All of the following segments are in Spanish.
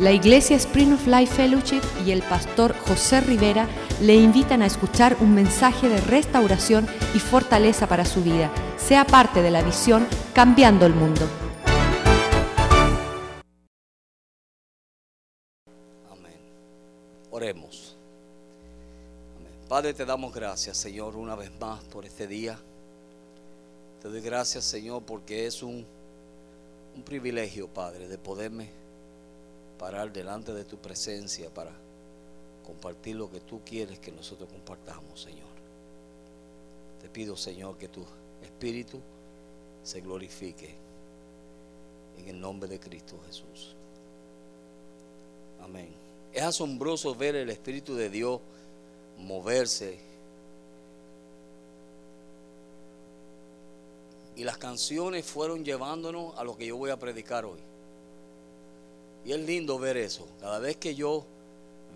La Iglesia Spring of Life Fellowship y el pastor José Rivera le invitan a escuchar un mensaje de restauración y fortaleza para su vida. Sea parte de la visión Cambiando el Mundo. Amén. Oremos. Amén. Padre, te damos gracias, Señor, una vez más por este día. Te doy gracias, Señor, porque es un, un privilegio, Padre, de poderme parar delante de tu presencia para compartir lo que tú quieres que nosotros compartamos, Señor. Te pido, Señor, que tu espíritu se glorifique en el nombre de Cristo Jesús. Amén. Es asombroso ver el Espíritu de Dios moverse. Y las canciones fueron llevándonos a lo que yo voy a predicar hoy. Y es lindo ver eso. Cada vez que yo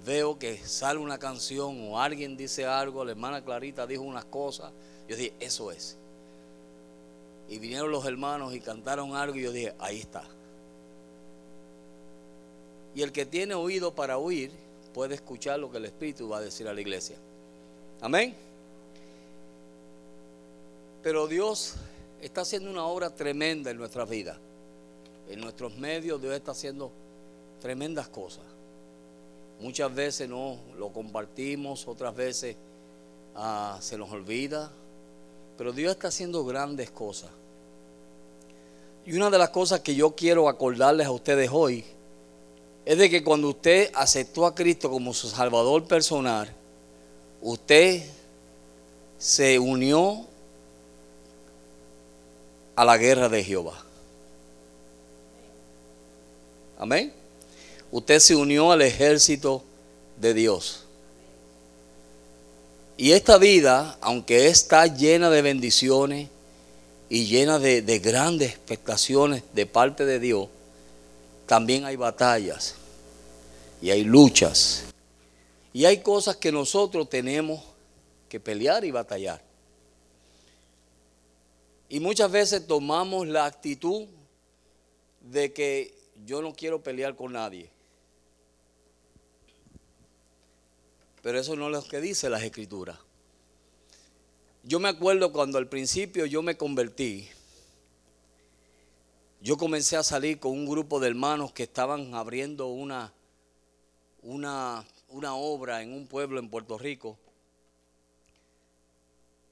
veo que sale una canción o alguien dice algo, la hermana Clarita dijo unas cosas, yo dije, eso es. Y vinieron los hermanos y cantaron algo y yo dije, ahí está. Y el que tiene oído para oír puede escuchar lo que el Espíritu va a decir a la iglesia. Amén. Pero Dios está haciendo una obra tremenda en nuestras vidas. En nuestros medios Dios está haciendo tremendas cosas. Muchas veces no lo compartimos, otras veces ah, se nos olvida, pero Dios está haciendo grandes cosas. Y una de las cosas que yo quiero acordarles a ustedes hoy es de que cuando usted aceptó a Cristo como su Salvador personal, usted se unió a la guerra de Jehová. Amén usted se unió al ejército de Dios. Y esta vida, aunque está llena de bendiciones y llena de, grandes expectaciones de parte de Dios, también hay batallas y hay luchas. Y hay cosas que nosotros tenemos que pelear y batallar. Y muchas veces tomamos la actitud de que yo no quiero pelear con nadie. Pero eso no es lo que dice las escrituras. Yo me acuerdo cuando al principio yo me convertí, yo comencé a salir con un grupo de hermanos que estaban abriendo una, una, una obra en un pueblo en Puerto Rico.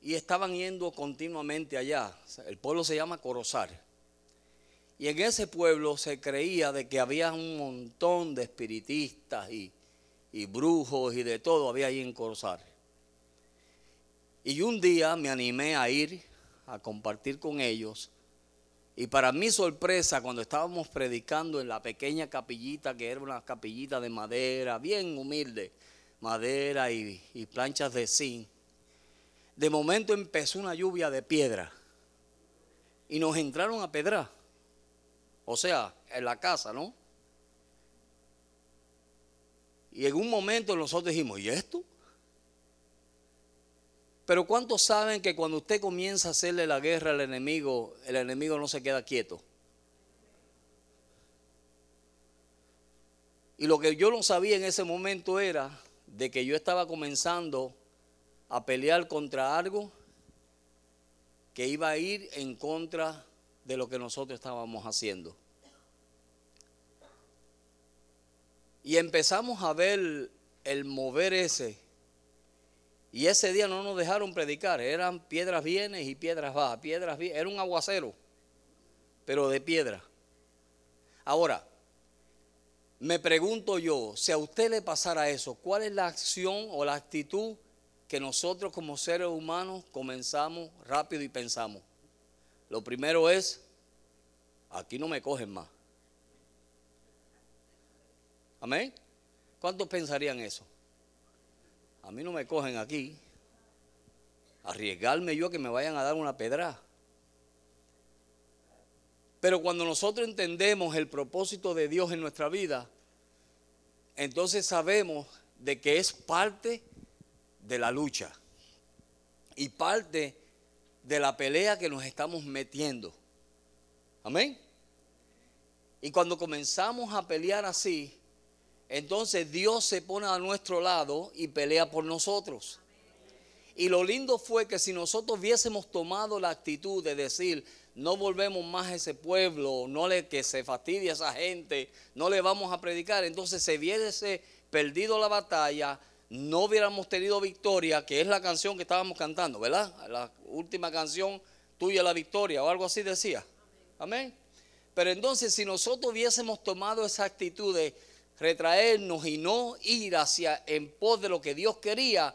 Y estaban yendo continuamente allá. El pueblo se llama Corozar. Y en ese pueblo se creía de que había un montón de espiritistas y, y brujos y de todo había ahí en Corozal. Y un día me animé a ir a compartir con ellos. Y para mi sorpresa, cuando estábamos predicando en la pequeña capillita, que era una capillita de madera, bien humilde, madera y, y planchas de zinc, de momento empezó una lluvia de piedra. Y nos entraron a pedrar. O sea, en la casa, ¿no? Y en un momento nosotros dijimos, ¿y esto? Pero ¿cuántos saben que cuando usted comienza a hacerle la guerra al enemigo, el enemigo no se queda quieto? Y lo que yo no sabía en ese momento era de que yo estaba comenzando a pelear contra algo que iba a ir en contra de lo que nosotros estábamos haciendo. Y empezamos a ver el mover ese. Y ese día no nos dejaron predicar, eran piedras bienes y piedras bajas, piedras era un aguacero, pero de piedra. Ahora, me pregunto yo, si a usted le pasara eso, ¿cuál es la acción o la actitud que nosotros como seres humanos comenzamos rápido y pensamos? Lo primero es, aquí no me cogen más. Amén. ¿Cuántos pensarían eso? A mí no me cogen aquí. Arriesgarme yo que me vayan a dar una pedra. Pero cuando nosotros entendemos el propósito de Dios en nuestra vida, entonces sabemos de que es parte de la lucha y parte de la pelea que nos estamos metiendo. Amén. Y cuando comenzamos a pelear así, entonces Dios se pone a nuestro lado y pelea por nosotros. Y lo lindo fue que si nosotros hubiésemos tomado la actitud de decir, no volvemos más a ese pueblo, no le que se fastidie a esa gente, no le vamos a predicar, entonces se hubiese perdido la batalla, no hubiéramos tenido victoria, que es la canción que estábamos cantando, ¿verdad? La última canción tuya la victoria o algo así decía. Amén. Pero entonces si nosotros hubiésemos tomado esa actitud de retraernos y no ir hacia en pos de lo que Dios quería,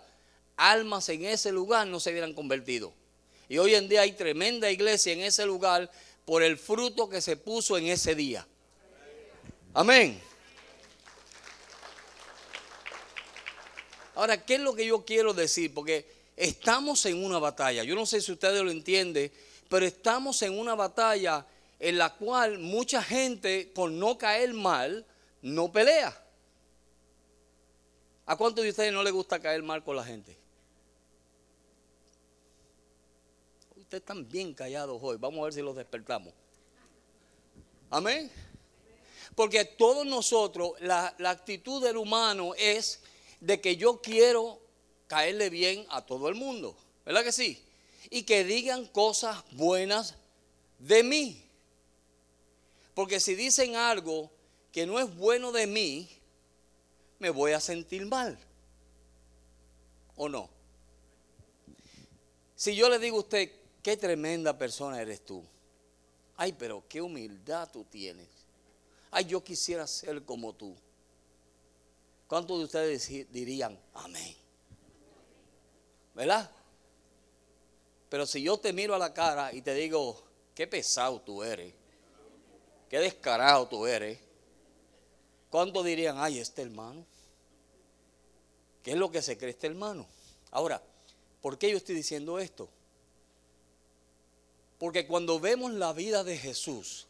almas en ese lugar no se hubieran convertido. Y hoy en día hay tremenda iglesia en ese lugar por el fruto que se puso en ese día. Amén. Ahora, ¿qué es lo que yo quiero decir? Porque estamos en una batalla. Yo no sé si ustedes lo entienden, pero estamos en una batalla en la cual mucha gente, por no caer mal, no pelea. ¿A cuántos de ustedes no les gusta caer mal con la gente? Ustedes están bien callados hoy. Vamos a ver si los despertamos. Amén. Porque todos nosotros, la, la actitud del humano es de que yo quiero caerle bien a todo el mundo. ¿Verdad que sí? Y que digan cosas buenas de mí. Porque si dicen algo que no es bueno de mí, me voy a sentir mal. ¿O no? Si yo le digo a usted, qué tremenda persona eres tú. Ay, pero qué humildad tú tienes. Ay, yo quisiera ser como tú. ¿Cuántos de ustedes dirían amén? ¿Verdad? Pero si yo te miro a la cara y te digo, qué pesado tú eres, qué descarado tú eres, ¿cuántos dirían, ay, este hermano? ¿Qué es lo que se cree este hermano? Ahora, ¿por qué yo estoy diciendo esto? Porque cuando vemos la vida de Jesús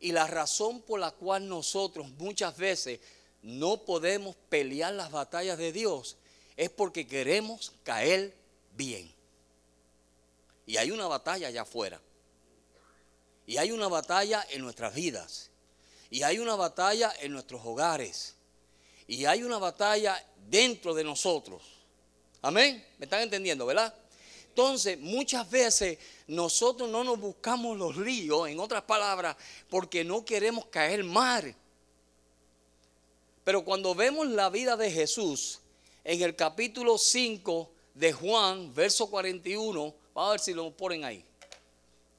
y la razón por la cual nosotros muchas veces no podemos pelear las batallas de Dios es porque queremos caer bien. Y hay una batalla allá afuera. Y hay una batalla en nuestras vidas. Y hay una batalla en nuestros hogares. Y hay una batalla dentro de nosotros. Amén. ¿Me están entendiendo, verdad? Entonces, muchas veces nosotros no nos buscamos los líos, en otras palabras, porque no queremos caer mal. Pero cuando vemos la vida de Jesús, en el capítulo 5 de Juan, verso 41, vamos a ver si lo ponen ahí.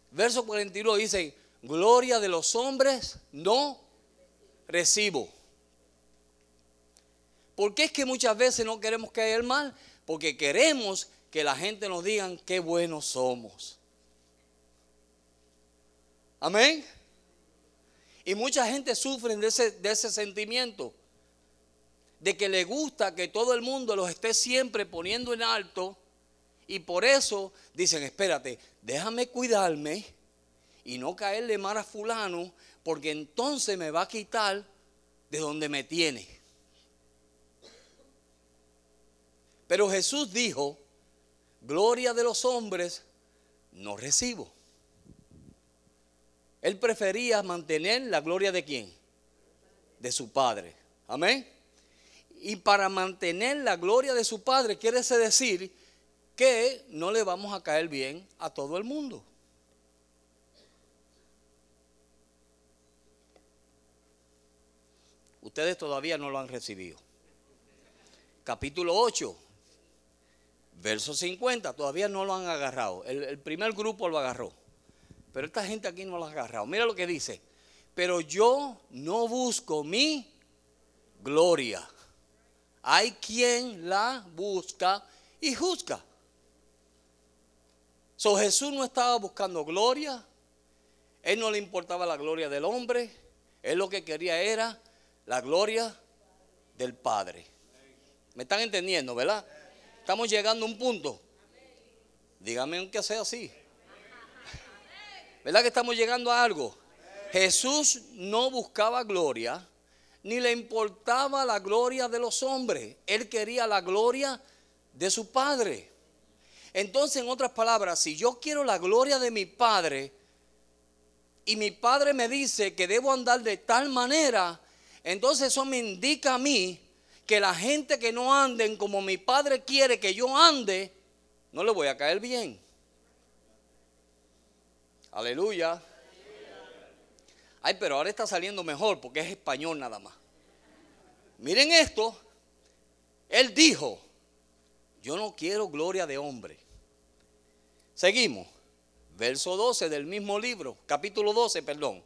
Verso 41 dice, gloria de los hombres no recibo. ¿Por qué es que muchas veces no queremos caer mal? Porque queremos que la gente nos diga qué buenos somos. Amén. Y mucha gente sufre de ese, de ese sentimiento de que le gusta que todo el mundo los esté siempre poniendo en alto y por eso dicen, espérate, déjame cuidarme y no caerle mal a fulano porque entonces me va a quitar de donde me tiene. Pero Jesús dijo, gloria de los hombres no recibo. Él prefería mantener la gloria de quién? De su Padre. Amén. Y para mantener la gloria de su Padre quiere decir que no le vamos a caer bien a todo el mundo. Ustedes todavía no lo han recibido. Capítulo 8, verso 50, todavía no lo han agarrado. El, primer grupo lo agarró. Pero esta gente aquí no lo ha agarrado. Mira lo que dice. Pero yo no busco mi gloria. Hay quien la busca y juzga. So Jesús no estaba buscando gloria. Él no le importaba la gloria del hombre. Él lo que quería era la gloria del Padre. ¿Me están entendiendo, verdad? Estamos llegando a un punto. Dígame aunque sea así. ¿Verdad que estamos llegando a algo? Jesús no buscaba gloria ni le importaba la gloria de los hombres. Él quería la gloria de su Padre. Entonces, en otras palabras, si yo quiero la gloria de mi Padre y mi Padre me dice que debo andar de tal manera, Entonces eso me indica a mí que la gente que no anden como mi padre quiere que yo ande, no le voy a caer bien. Aleluya. Ay, pero ahora está saliendo mejor porque es español nada más. Miren esto. Él dijo, yo no quiero gloria de hombre. Seguimos. Verso 12 del mismo libro, capítulo 12, perdón.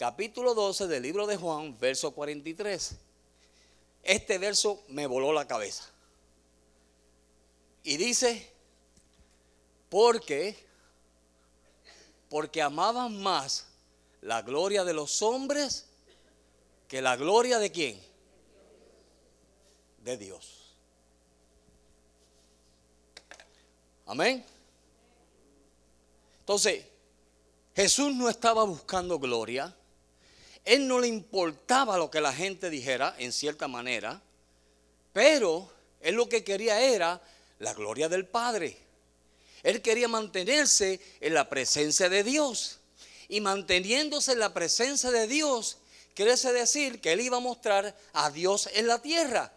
Capítulo 12 del libro de Juan, verso 43. Este verso me voló la cabeza. Y dice, porque, porque amaban más la gloria de los hombres que la gloria de quién? De Dios. Amén. Entonces, Jesús no estaba buscando gloria. Él no le importaba lo que la gente dijera, en cierta manera. Pero él lo que quería era la gloria del Padre. Él quería mantenerse en la presencia de Dios. Y manteniéndose en la presencia de Dios, quiere decir que él iba a mostrar a Dios en la tierra.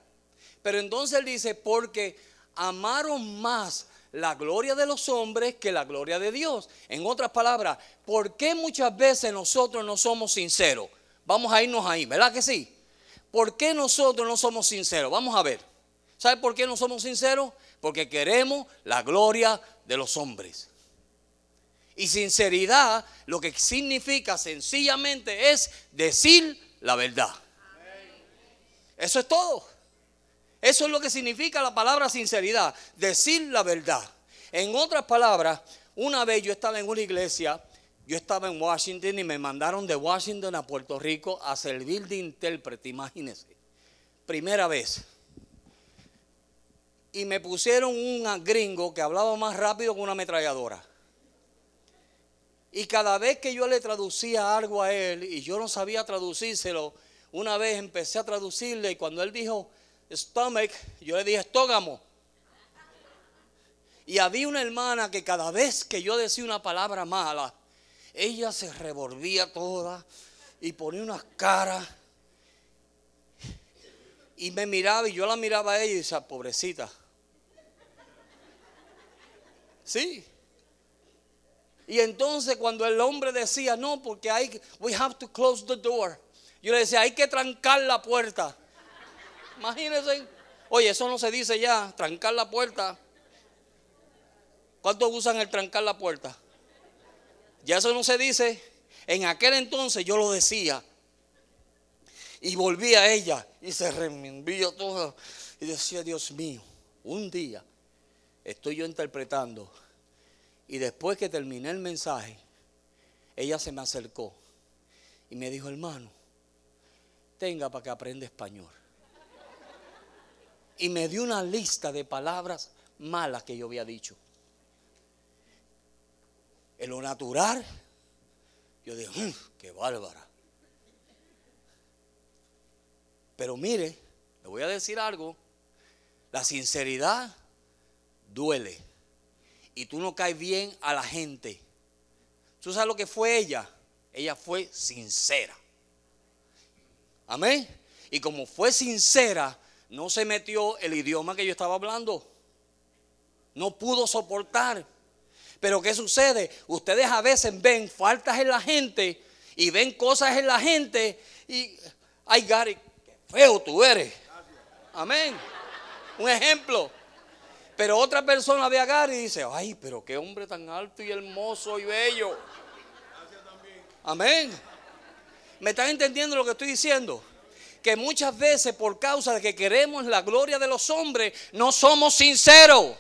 Pero entonces él dice, porque amaron más la gloria de los hombres que la gloria de Dios. En otras palabras, ¿por qué muchas veces nosotros no somos sinceros? Vamos a irnos ahí, ¿verdad que sí? ¿Por qué nosotros no somos sinceros? Vamos a ver. ¿Sabe por qué no somos sinceros? Porque queremos la gloria de los hombres. Y sinceridad lo que significa sencillamente es decir la verdad. Eso es todo. Eso es lo que significa la palabra sinceridad, decir la verdad. En otras palabras, una vez yo estaba en una iglesia, yo estaba en Washington y me mandaron de Washington a Puerto Rico a servir de intérprete, imagínense. Primera vez. Y me pusieron un gringo que hablaba más rápido que una ametralladora. Y cada vez que yo le traducía algo a él y yo no sabía traducírselo, una vez empecé a traducirle y cuando él dijo, stomach, yo le dije estógamo. Y había una hermana que cada vez que yo decía una palabra mala, ella se revolvía toda y ponía unas caras. Y me miraba y yo la miraba a ella y decía, pobrecita. Sí. Y entonces cuando el hombre decía, no, porque hay, we have to close the door. Yo le decía, hay que trancar la puerta. Imagínense. Oye, eso no se dice ya, trancar la puerta. ¿Cuántos usan el trancar la puerta? Ya eso no se dice. En aquel entonces yo lo decía. Y volví a ella y se reenvió todo. Y decía, Dios mío, un día estoy yo interpretando. Y después que terminé el mensaje, ella se me acercó y me dijo, hermano, tenga para que aprenda español y me dio una lista de palabras malas que yo había dicho. En lo natural, yo mm, qué bárbara. Pero mire, le voy a decir algo, la sinceridad duele y tú no caes bien a la gente. ¿Tú sabes lo que fue ella? Ella fue sincera. Amén. Y como fue sincera, no se metió el idioma que yo estaba hablando. No pudo soportar. Pero ¿qué sucede? Ustedes a veces ven faltas en la gente y ven cosas en la gente y, ay Gary, qué feo tú eres. Amén. Un ejemplo. Pero otra persona ve a Gary y dice, ay, pero qué hombre tan alto y hermoso y bello. Amén. ¿Me están entendiendo lo que estoy diciendo? que muchas veces por causa de que queremos la gloria de los hombres, no somos sinceros.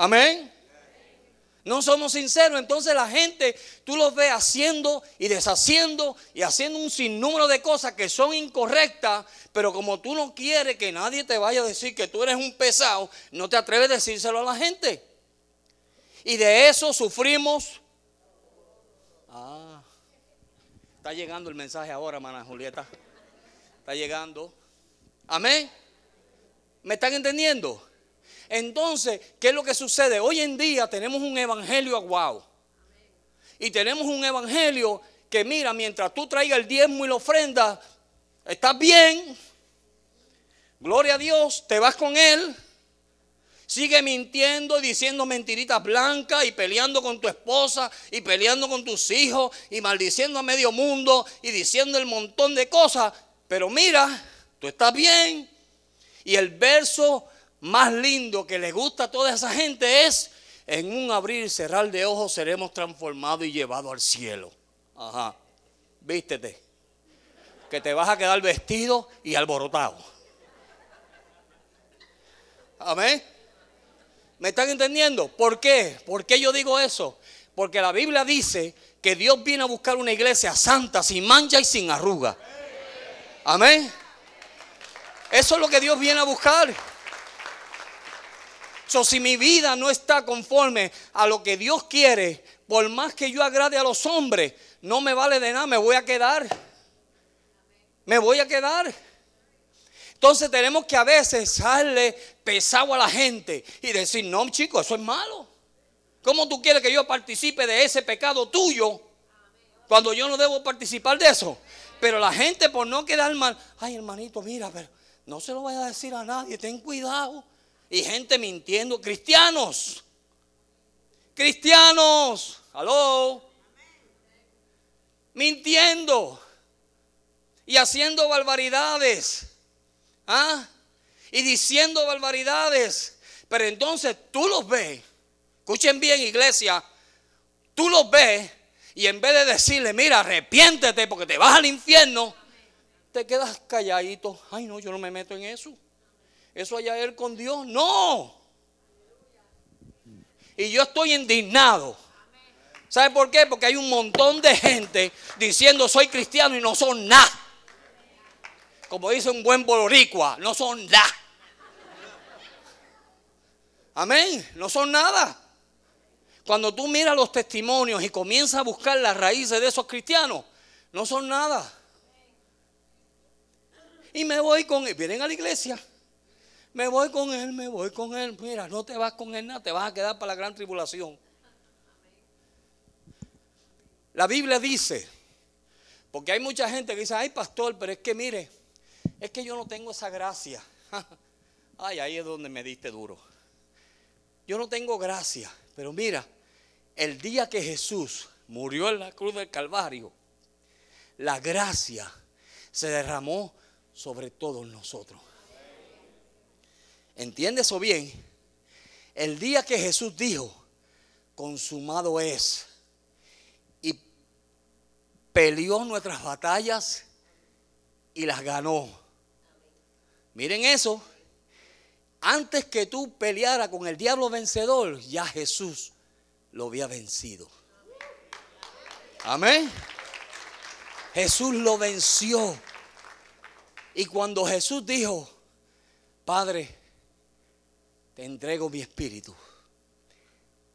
Amén. No somos sinceros. Entonces la gente, tú los ves haciendo y deshaciendo y haciendo un sinnúmero de cosas que son incorrectas, pero como tú no quieres que nadie te vaya a decir que tú eres un pesado, no te atreves a decírselo a la gente. Y de eso sufrimos Está llegando el mensaje ahora, hermana Julieta. Está llegando. Amén. ¿Me están entendiendo? Entonces, ¿qué es lo que sucede? Hoy en día tenemos un evangelio aguado. Y tenemos un evangelio que mira, mientras tú traigas el diezmo y la ofrenda, estás bien. Gloria a Dios, te vas con él. Sigue mintiendo y diciendo mentiritas blancas y peleando con tu esposa y peleando con tus hijos y maldiciendo a medio mundo y diciendo el montón de cosas. Pero mira, tú estás bien. Y el verso más lindo que le gusta a toda esa gente es, en un abrir y cerrar de ojos seremos transformados y llevados al cielo. Ajá, vístete, que te vas a quedar vestido y alborotado. Amén. ¿Me están entendiendo? ¿Por qué? ¿Por qué yo digo eso? Porque la Biblia dice que Dios viene a buscar una iglesia santa, sin mancha y sin arruga. Amén. Eso es lo que Dios viene a buscar. So, si mi vida no está conforme a lo que Dios quiere, por más que yo agrade a los hombres, no me vale de nada, me voy a quedar. Me voy a quedar. Entonces tenemos que a veces darle pesado a la gente y decir, no, chico, eso es malo. ¿Cómo tú quieres que yo participe de ese pecado tuyo cuando yo no debo participar de eso? Pero la gente por no quedar mal, ay hermanito, mira, pero no se lo vaya a decir a nadie, ten cuidado. Y gente mintiendo, cristianos, cristianos, aló, mintiendo y haciendo barbaridades. ¿Ah? Y diciendo barbaridades. Pero entonces tú los ves. Escuchen bien, iglesia. Tú los ves. Y en vez de decirle, mira, arrepiéntete porque te vas al infierno, te quedas calladito. Ay, no, yo no me meto en eso. Eso allá él con Dios. No. Y yo estoy indignado. ¿Sabe por qué? Porque hay un montón de gente diciendo soy cristiano y no son nada como dice un buen boricua, no son nada. Amén, no son nada. Cuando tú miras los testimonios y comienzas a buscar las raíces de esos cristianos, no son nada. Y me voy con vienen a la iglesia. Me voy con él, me voy con él. Mira, no te vas con él nada, te vas a quedar para la gran tribulación. La Biblia dice, porque hay mucha gente que dice, ay pastor, pero es que mire, es que yo no tengo esa gracia. Ay, ahí es donde me diste duro. Yo no tengo gracia, pero mira, el día que Jesús murió en la cruz del Calvario, la gracia se derramó sobre todos nosotros. ¿Entiendes eso bien? El día que Jesús dijo, consumado es, y peleó nuestras batallas y las ganó. Miren eso. Antes que tú peleara con el diablo vencedor, ya Jesús lo había vencido. Amén. Jesús lo venció. Y cuando Jesús dijo, Padre, entrego mi espíritu.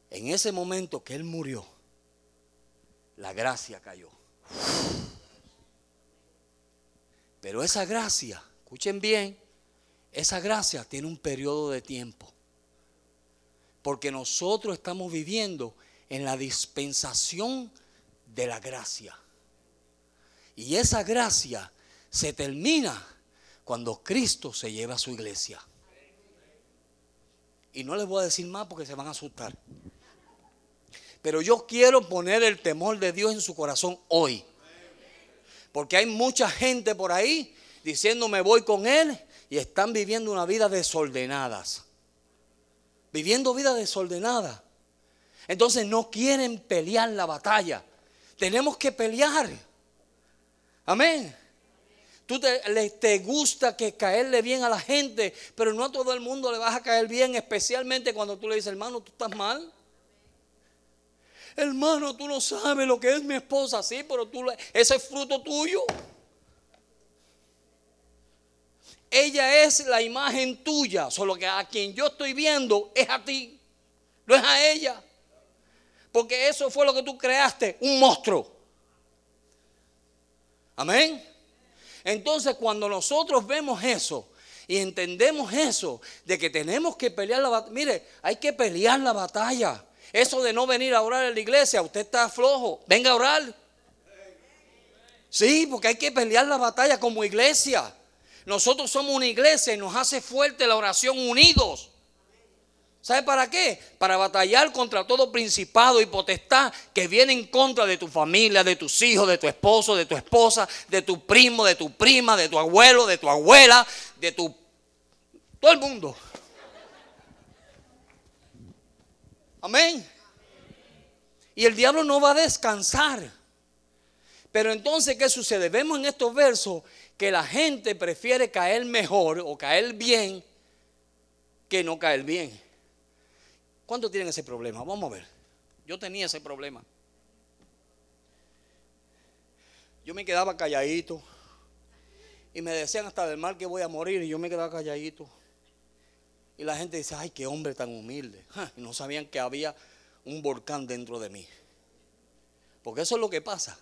En ese momento que Él murió, la gracia cayó. Pero esa gracia, escuchen bien, esa gracia tiene un periodo de tiempo. Porque nosotros estamos viviendo en la dispensación de la gracia. Y esa gracia se termina cuando Cristo se lleva a su iglesia. Y no les voy a decir más porque se van a asustar. Pero yo quiero poner el temor de Dios en su corazón hoy. Porque hay mucha gente por ahí diciendo me voy con Él y están viviendo una vida desordenadas. Viviendo vida desordenada. Entonces no quieren pelear la batalla. Tenemos que pelear. Amén. Tú te, te, gusta que caerle bien a la gente, pero no a todo el mundo le vas a caer bien, especialmente cuando tú le dices, hermano, tú estás mal. Hermano, tú no sabes lo que es mi esposa, sí, pero tú, ese es fruto tuyo. ella es la imagen tuya, solo que a quien yo estoy viendo es a ti, no es a ella. Porque eso fue lo que tú creaste, un monstruo. Amén. Entonces cuando nosotros vemos eso y entendemos eso, de que tenemos que pelear la batalla, mire, hay que pelear la batalla. Eso de no venir a orar en la iglesia, usted está flojo, venga a orar. Sí, porque hay que pelear la batalla como iglesia. Nosotros somos una iglesia y nos hace fuerte la oración unidos. ¿Sabe para qué? Para batallar contra todo principado y potestad que viene en contra de tu familia, de tus hijos, de tu esposo, de tu esposa, de tu primo, de tu prima, de tu abuelo, de tu abuela, de tu... todo el mundo. Amén. Y el diablo no va a descansar. Pero entonces, ¿qué sucede? Vemos en estos versos que la gente prefiere caer mejor o caer bien que no caer bien. ¿Cuántos tienen ese problema? Vamos a ver. Yo tenía ese problema. Yo me quedaba calladito. Y me decían hasta del mal que voy a morir. Y yo me quedaba calladito. Y la gente dice, ay, qué hombre tan humilde. Y no sabían que había un volcán dentro de mí. Porque eso es lo que pasa.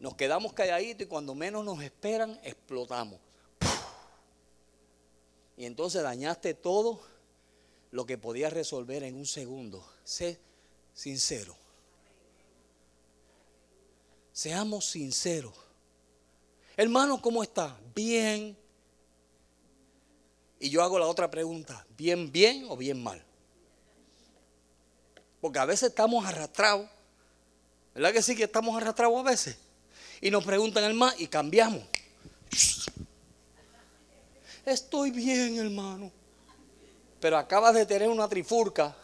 Nos quedamos calladitos y cuando menos nos esperan, explotamos. Y entonces dañaste todo lo que podías resolver en un segundo. Sé sincero. Seamos sinceros. Hermano, ¿cómo está? Bien. Y yo hago la otra pregunta, ¿bien, bien o bien mal? Porque a veces estamos arrastrados. ¿Verdad que sí que estamos arrastrados a veces? Y nos preguntan el más y cambiamos. Estoy bien, hermano pero acabas de tener una trifurca.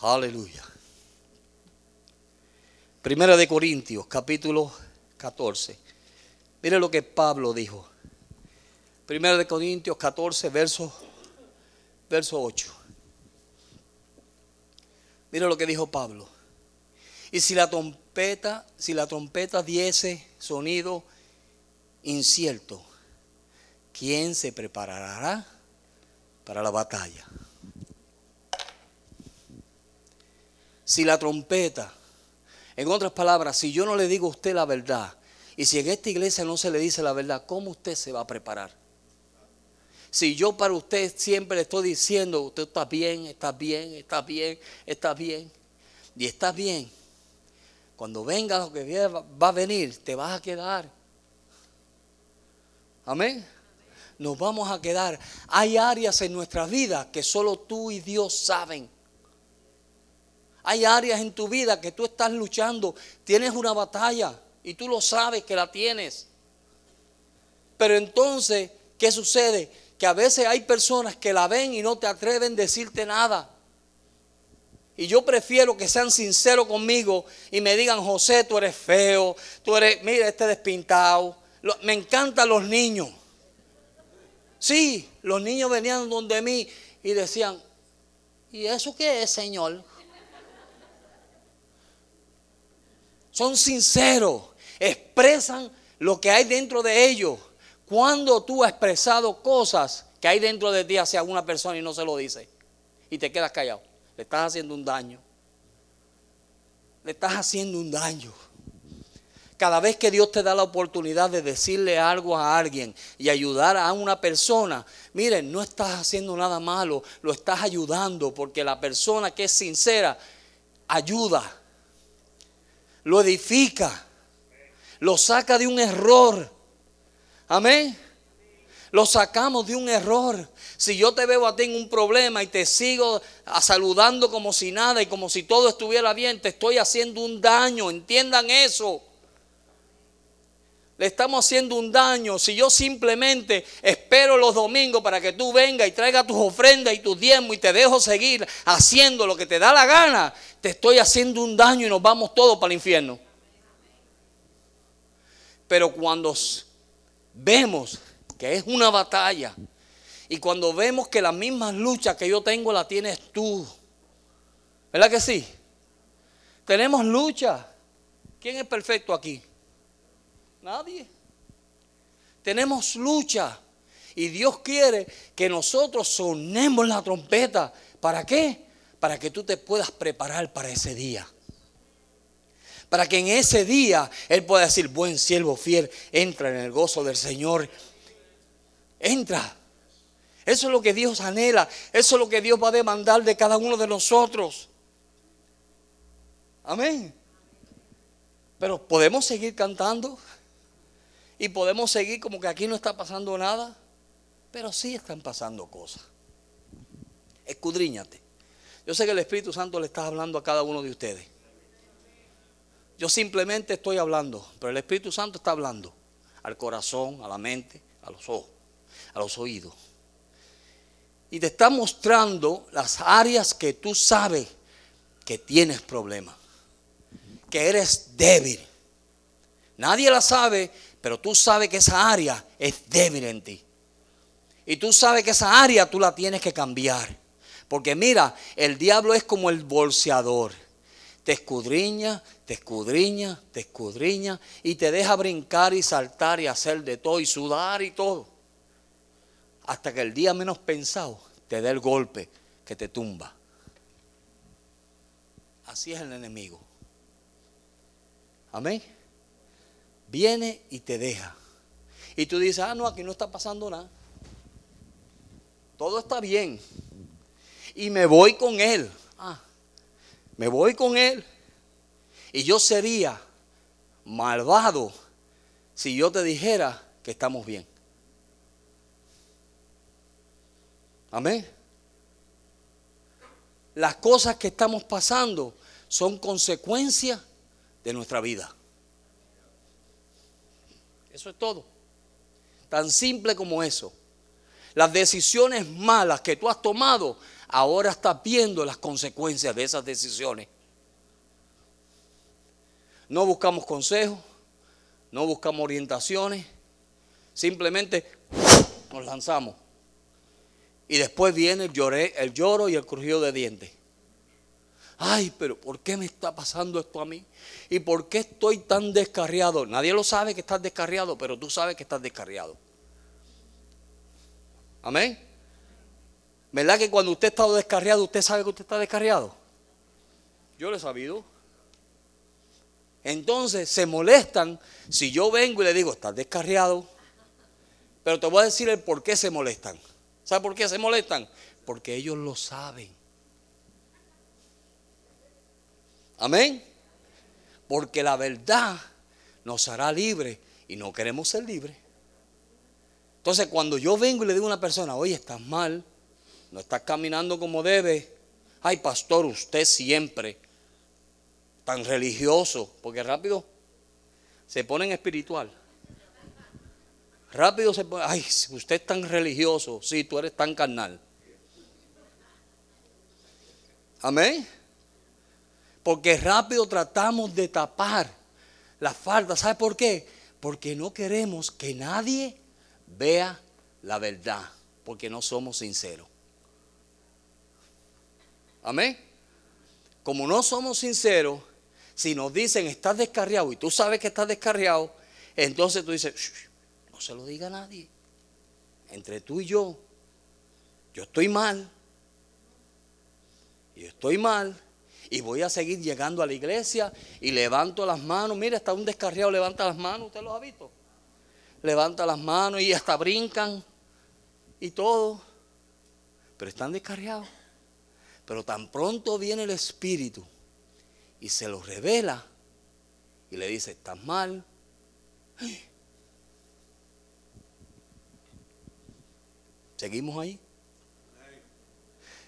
Aleluya. Primera de Corintios, capítulo 14. Mire lo que Pablo dijo. Primera de Corintios 14, verso, verso 8. Mire lo que dijo Pablo. Y si la si la trompeta diese sonido incierto, ¿quién se preparará para la batalla? Si la trompeta, en otras palabras, si yo no le digo a usted la verdad, y si en esta iglesia no se le dice la verdad, ¿cómo usted se va a preparar? Si yo para usted siempre le estoy diciendo, usted está bien, está bien, está bien, está bien, y está bien, cuando venga lo que va a venir, te vas a quedar. Amén. Nos vamos a quedar. Hay áreas en nuestra vida que solo tú y Dios saben. Hay áreas en tu vida que tú estás luchando. Tienes una batalla y tú lo sabes que la tienes. Pero entonces, ¿qué sucede? Que a veces hay personas que la ven y no te atreven a decirte nada. Y yo prefiero que sean sinceros conmigo y me digan, José, tú eres feo, tú eres, mira, este despintado. Me encantan los niños. Sí, los niños venían donde mí y decían, ¿y eso qué es, Señor? Son sinceros, expresan lo que hay dentro de ellos. Cuando tú has expresado cosas que hay dentro de ti hacia alguna persona y no se lo dice y te quedas callado le estás haciendo un daño. Le estás haciendo un daño. Cada vez que Dios te da la oportunidad de decirle algo a alguien y ayudar a una persona, miren, no estás haciendo nada malo, lo estás ayudando porque la persona que es sincera ayuda, lo edifica, lo saca de un error. Amén. Lo sacamos de un error. Si yo te veo a ti en un problema y te sigo saludando como si nada y como si todo estuviera bien, te estoy haciendo un daño. Entiendan eso. Le estamos haciendo un daño. Si yo simplemente espero los domingos para que tú vengas y traigas tus ofrendas y tus diezmos y te dejo seguir haciendo lo que te da la gana, te estoy haciendo un daño y nos vamos todos para el infierno. Pero cuando vemos que es una batalla, y cuando vemos que las mismas luchas que yo tengo la tienes tú. ¿Verdad que sí? Tenemos lucha. ¿Quién es perfecto aquí? Nadie. Tenemos lucha. Y Dios quiere que nosotros sonemos la trompeta. ¿Para qué? Para que tú te puedas preparar para ese día. Para que en ese día Él pueda decir, buen siervo fiel, entra en el gozo del Señor. Entra. Eso es lo que Dios anhela. Eso es lo que Dios va a demandar de cada uno de nosotros. Amén. Pero podemos seguir cantando y podemos seguir como que aquí no está pasando nada, pero sí están pasando cosas. Escudriñate. Yo sé que el Espíritu Santo le está hablando a cada uno de ustedes. Yo simplemente estoy hablando, pero el Espíritu Santo está hablando al corazón, a la mente, a los ojos, a los oídos. Y te está mostrando las áreas que tú sabes que tienes problemas, que eres débil. Nadie la sabe, pero tú sabes que esa área es débil en ti. Y tú sabes que esa área tú la tienes que cambiar. Porque mira, el diablo es como el bolseador. Te escudriña, te escudriña, te escudriña y te deja brincar y saltar y hacer de todo y sudar y todo. Hasta que el día menos pensado te dé el golpe que te tumba. Así es el enemigo. Amén. Viene y te deja. Y tú dices, ah, no, aquí no está pasando nada. Todo está bien y me voy con él. Ah, me voy con él. Y yo sería malvado si yo te dijera que estamos bien. Amén. Las cosas que estamos pasando son consecuencias de nuestra vida. Eso es todo. Tan simple como eso. Las decisiones malas que tú has tomado ahora está viendo las consecuencias de esas decisiones. No buscamos consejos, no buscamos orientaciones, simplemente nos lanzamos. Y después viene el, el lloro y el crujido de dientes. Ay, pero ¿por qué me está pasando esto a mí? ¿Y por qué estoy tan descarriado? Nadie lo sabe que estás descarriado, pero tú sabes que estás descarriado. Amén. ¿Verdad que cuando usted está descarriado, usted sabe que usted está descarriado? Yo lo he sabido. Entonces se molestan si yo vengo y le digo, estás descarriado. Pero te voy a decir el por qué se molestan. ¿Sabe por qué se molestan? Porque ellos lo saben. Amén. Porque la verdad nos hará libre y no queremos ser libres. Entonces cuando yo vengo y le digo a una persona, oye, estás mal, no estás caminando como debe. Ay, pastor, usted siempre tan religioso, porque rápido se ponen espiritual. Rápido se pone, ay, usted es tan religioso, sí, tú eres tan carnal. Amén. Porque rápido tratamos de tapar la falta. ¿Sabe por qué? Porque no queremos que nadie vea la verdad, porque no somos sinceros. Amén. Como no somos sinceros, si nos dicen estás descarriado y tú sabes que estás descarriado, entonces tú dices, se lo diga a nadie. Entre tú y yo, yo estoy mal. Yo estoy mal. Y voy a seguir llegando a la iglesia y levanto las manos. Mira, está un descarriado, levanta las manos. ¿Usted los ha visto? Levanta las manos y hasta brincan y todo. Pero están descarriados. Pero tan pronto viene el Espíritu y se lo revela y le dice, estás mal. ¿Seguimos ahí?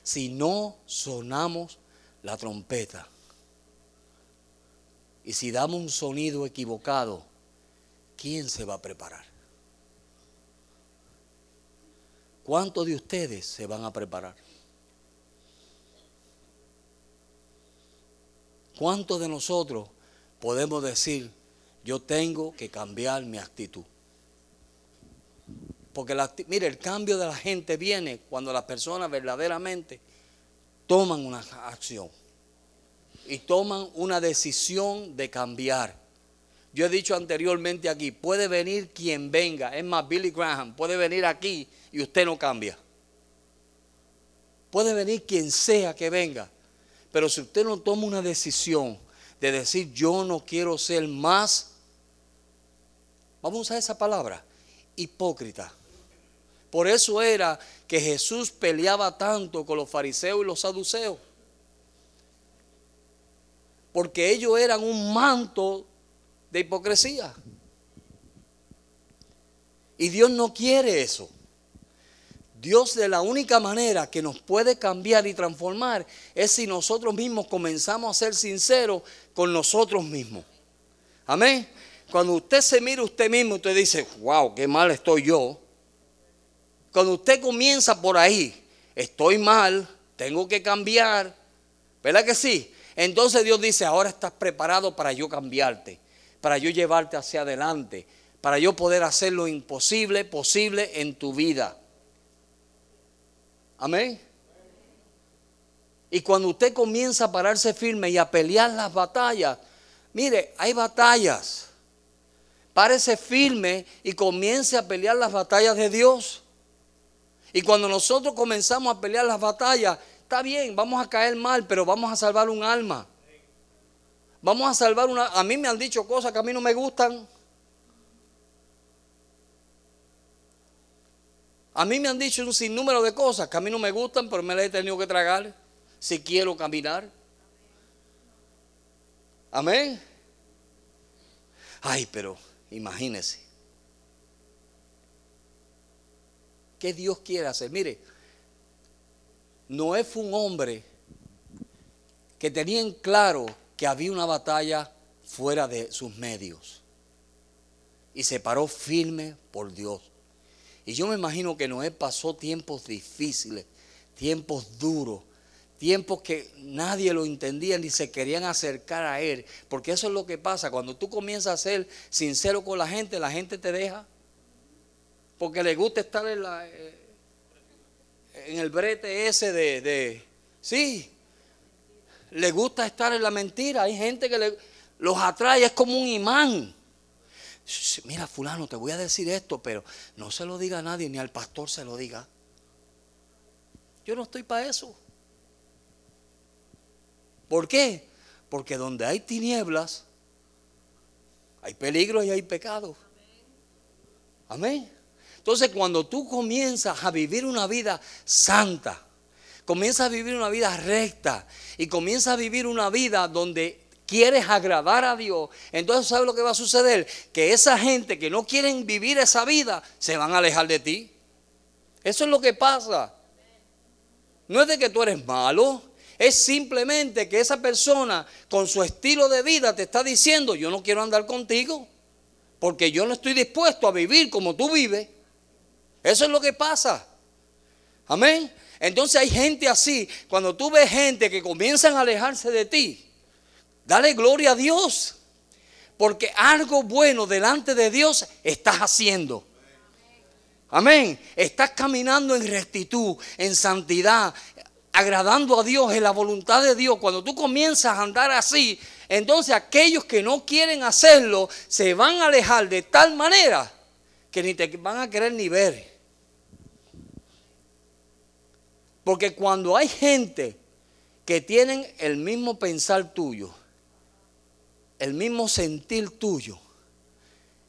Si no sonamos la trompeta y si damos un sonido equivocado, ¿quién se va a preparar? ¿Cuántos de ustedes se van a preparar? ¿Cuántos de nosotros podemos decir, yo tengo que cambiar mi actitud? Porque, mire, el cambio de la gente viene cuando las personas verdaderamente toman una acción y toman una decisión de cambiar. Yo he dicho anteriormente aquí, puede venir quien venga, es más, Billy Graham, puede venir aquí y usted no cambia. Puede venir quien sea que venga, pero si usted no toma una decisión de decir yo no quiero ser más, vamos a usar esa palabra, hipócrita. Por eso era que Jesús peleaba tanto con los fariseos y los saduceos. Porque ellos eran un manto de hipocresía. Y Dios no quiere eso. Dios de la única manera que nos puede cambiar y transformar es si nosotros mismos comenzamos a ser sinceros con nosotros mismos. Amén. Cuando usted se mira usted mismo, usted dice, wow, qué mal estoy yo. Cuando usted comienza por ahí, estoy mal, tengo que cambiar, ¿verdad que sí? Entonces Dios dice, ahora estás preparado para yo cambiarte, para yo llevarte hacia adelante, para yo poder hacer lo imposible posible en tu vida. Amén. Y cuando usted comienza a pararse firme y a pelear las batallas, mire, hay batallas. Párese firme y comience a pelear las batallas de Dios. Y cuando nosotros comenzamos a pelear las batallas, está bien, vamos a caer mal, pero vamos a salvar un alma. Vamos a salvar una... A mí me han dicho cosas que a mí no me gustan. A mí me han dicho un sinnúmero de cosas que a mí no me gustan, pero me las he tenido que tragar si quiero caminar. Amén. Ay, pero imagínese. ¿Qué Dios quiere hacer? Mire, Noé fue un hombre que tenía en claro que había una batalla fuera de sus medios. Y se paró firme por Dios. Y yo me imagino que Noé pasó tiempos difíciles, tiempos duros, tiempos que nadie lo entendía ni se querían acercar a él. Porque eso es lo que pasa. Cuando tú comienzas a ser sincero con la gente, la gente te deja porque le gusta estar en, la, eh, en el brete ese de, de, sí, le gusta estar en la mentira. Hay gente que los atrae, es como un imán. Mira, fulano, te voy a decir esto, pero no se lo diga a nadie, ni al pastor se lo diga. Yo no estoy para eso. ¿Por qué? Porque donde hay tinieblas, hay peligro y hay pecado. Amén. Entonces cuando tú comienzas a vivir una vida santa, comienzas a vivir una vida recta y comienzas a vivir una vida donde quieres agradar a Dios, entonces ¿sabes lo que va a suceder? Que esa gente que no quieren vivir esa vida se van a alejar de ti. Eso es lo que pasa. No es de que tú eres malo, es simplemente que esa persona con su estilo de vida te está diciendo, yo no quiero andar contigo, porque yo no estoy dispuesto a vivir como tú vives. Eso es lo que pasa. Amén. Entonces hay gente así. Cuando tú ves gente que comienzan a alejarse de ti, dale gloria a Dios. Porque algo bueno delante de Dios estás haciendo. Amén. Estás caminando en rectitud, en santidad, agradando a Dios, en la voluntad de Dios. Cuando tú comienzas a andar así, entonces aquellos que no quieren hacerlo se van a alejar de tal manera que ni te van a querer ni ver. Porque cuando hay gente que tienen el mismo pensar tuyo, el mismo sentir tuyo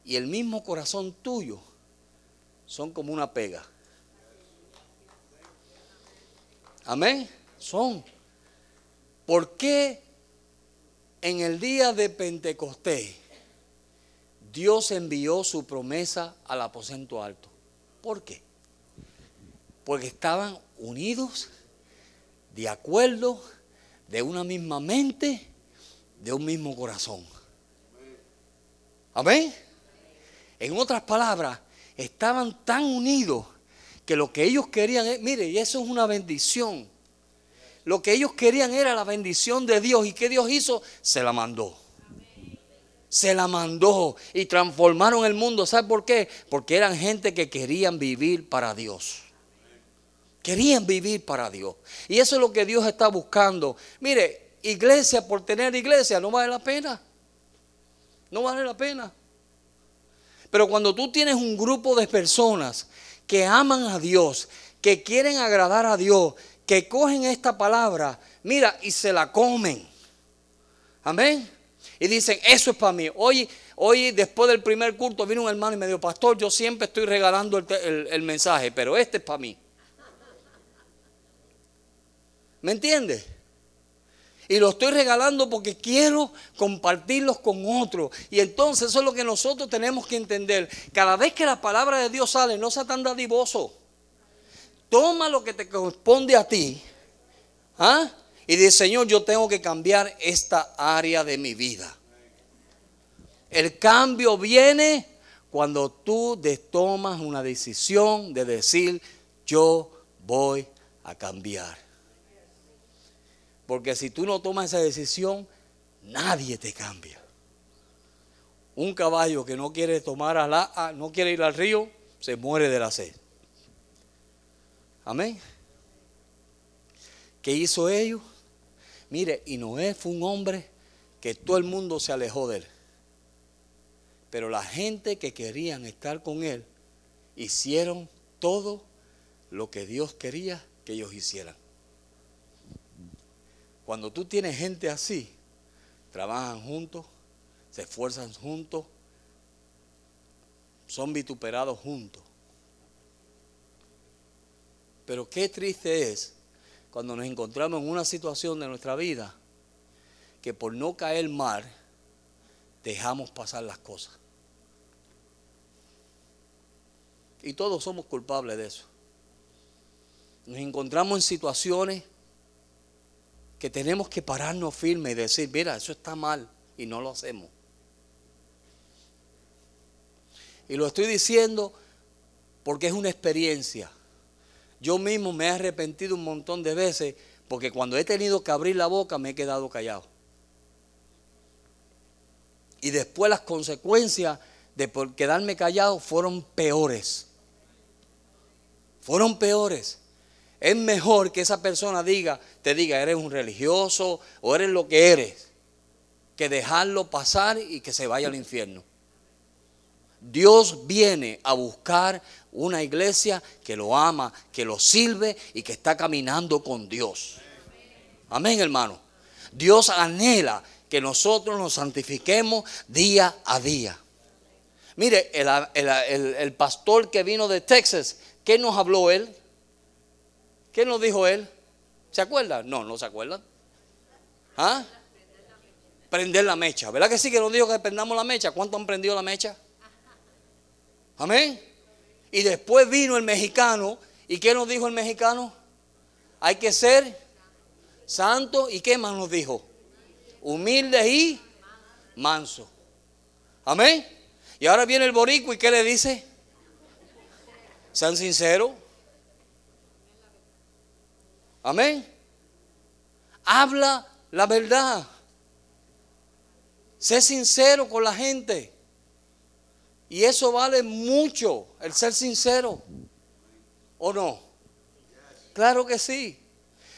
y el mismo corazón tuyo, son como una pega. Amén. Son. ¿Por qué en el día de Pentecostés Dios envió su promesa al aposento alto? ¿Por qué? Porque estaban unidos, de acuerdo, de una misma mente, de un mismo corazón. Amén. En otras palabras, estaban tan unidos que lo que ellos querían, mire, y eso es una bendición. Lo que ellos querían era la bendición de Dios. ¿Y qué Dios hizo? Se la mandó. Se la mandó y transformaron el mundo. ¿Sabe por qué? Porque eran gente que querían vivir para Dios. Querían vivir para Dios. Y eso es lo que Dios está buscando. Mire, iglesia por tener iglesia no vale la pena. No vale la pena. Pero cuando tú tienes un grupo de personas que aman a Dios, que quieren agradar a Dios, que cogen esta palabra, mira, y se la comen. Amén. Y dicen, eso es para mí. Hoy, hoy después del primer culto vino un hermano y me dijo, pastor, yo siempre estoy regalando el, el mensaje, pero este es para mí. ¿Me entiendes? Y lo estoy regalando porque quiero compartirlos con otros. Y entonces eso es lo que nosotros tenemos que entender. Cada vez que la palabra de Dios sale, no sea tan dadivoso. Toma lo que te corresponde a ti. ¿ah? Y dice, Señor, yo tengo que cambiar esta área de mi vida. El cambio viene cuando tú tomas una decisión de decir, yo voy a cambiar. Porque si tú no tomas esa decisión, nadie te cambia. Un caballo que no quiere tomar a la, no quiere ir al río, se muere de la sed. Amén. ¿Qué hizo ellos? Mire, y Noé fue un hombre que todo el mundo se alejó de él. Pero la gente que querían estar con él hicieron todo lo que Dios quería que ellos hicieran. Cuando tú tienes gente así, trabajan juntos, se esfuerzan juntos, son vituperados juntos. Pero qué triste es cuando nos encontramos en una situación de nuestra vida que por no caer mal dejamos pasar las cosas. Y todos somos culpables de eso. Nos encontramos en situaciones que tenemos que pararnos firme y decir, mira, eso está mal y no lo hacemos. Y lo estoy diciendo porque es una experiencia. Yo mismo me he arrepentido un montón de veces porque cuando he tenido que abrir la boca me he quedado callado. Y después las consecuencias de por quedarme callado fueron peores. Fueron peores. Es mejor que esa persona diga, te diga, eres un religioso o eres lo que eres, que dejarlo pasar y que se vaya al infierno. Dios viene a buscar una iglesia que lo ama, que lo sirve y que está caminando con Dios. Amén, hermano. Dios anhela que nosotros nos santifiquemos día a día. Mire, el, el pastor que vino de Texas, ¿qué nos habló él? ¿Qué nos dijo él? ¿Se acuerdan? No, no se acuerdan. ¿Ah? Prender la mecha. ¿Verdad que sí que nos dijo que prendamos la mecha? ¿Cuánto han prendido la mecha? Amén. Y después vino el mexicano. ¿Y qué nos dijo el mexicano? Hay que ser santo. ¿Y qué más nos dijo? Humilde y manso. Amén. Y ahora viene el borico y ¿qué le dice? Sean sinceros. Amén. Habla la verdad. Sé sincero con la gente. Y eso vale mucho, el ser sincero. ¿O no? Claro que sí.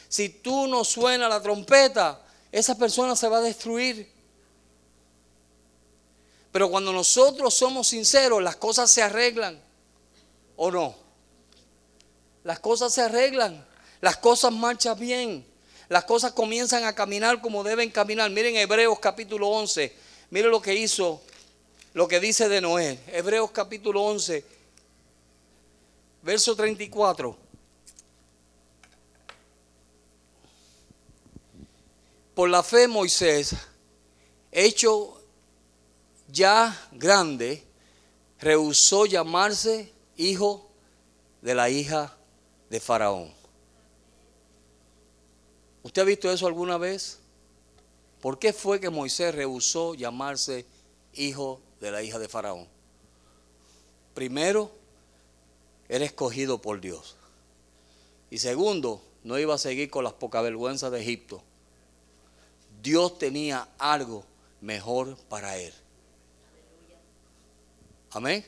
Si tú no suena la trompeta, esa persona se va a destruir. Pero cuando nosotros somos sinceros, las cosas se arreglan. ¿O no? Las cosas se arreglan. Las cosas marchan bien. Las cosas comienzan a caminar como deben caminar. Miren Hebreos capítulo 11. Miren lo que hizo, lo que dice de Noé. Hebreos capítulo 11, verso 34. Por la fe Moisés, hecho ya grande, rehusó llamarse hijo de la hija de Faraón. ¿Usted ha visto eso alguna vez? ¿Por qué fue que Moisés rehusó llamarse hijo de la hija de Faraón? Primero, era escogido por Dios. Y segundo, no iba a seguir con las pocas vergüenzas de Egipto. Dios tenía algo mejor para él. Amén.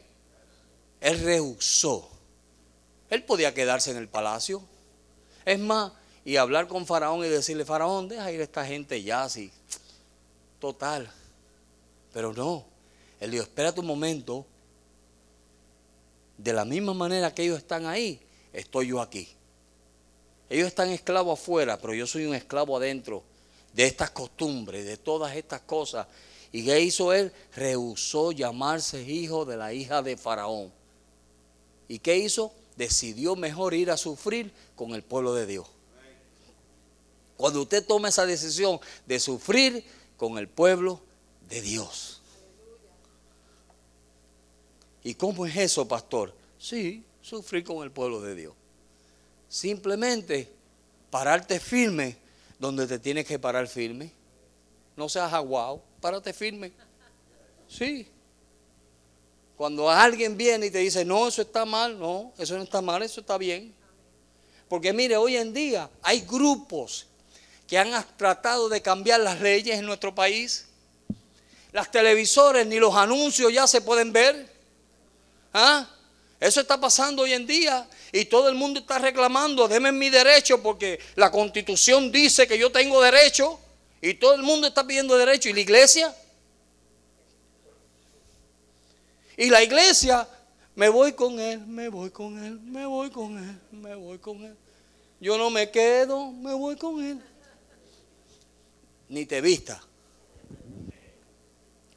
Él rehusó. Él podía quedarse en el palacio. Es más, y hablar con Faraón y decirle, Faraón, deja ir a esta gente ya así. Total. Pero no. Él dijo, espérate un momento. De la misma manera que ellos están ahí, estoy yo aquí. Ellos están esclavos afuera, pero yo soy un esclavo adentro de estas costumbres, de todas estas cosas. ¿Y qué hizo él? Rehusó llamarse hijo de la hija de Faraón. ¿Y qué hizo? Decidió mejor ir a sufrir con el pueblo de Dios. Cuando usted toma esa decisión de sufrir con el pueblo de Dios. ¿Y cómo es eso, pastor? Sí, sufrir con el pueblo de Dios. Simplemente pararte firme donde te tienes que parar firme. No seas aguado, párate firme. Sí. Cuando alguien viene y te dice, no, eso está mal, no, eso no está mal, eso está bien. Porque mire, hoy en día hay grupos que han tratado de cambiar las leyes en nuestro país. Las televisores ni los anuncios ya se pueden ver. ¿Ah? Eso está pasando hoy en día y todo el mundo está reclamando, denme mi derecho porque la constitución dice que yo tengo derecho y todo el mundo está pidiendo derecho. ¿Y la iglesia? Y la iglesia, me voy con él, me voy con él, me voy con él, me voy con él. Yo no me quedo, me voy con él. Ni te vista.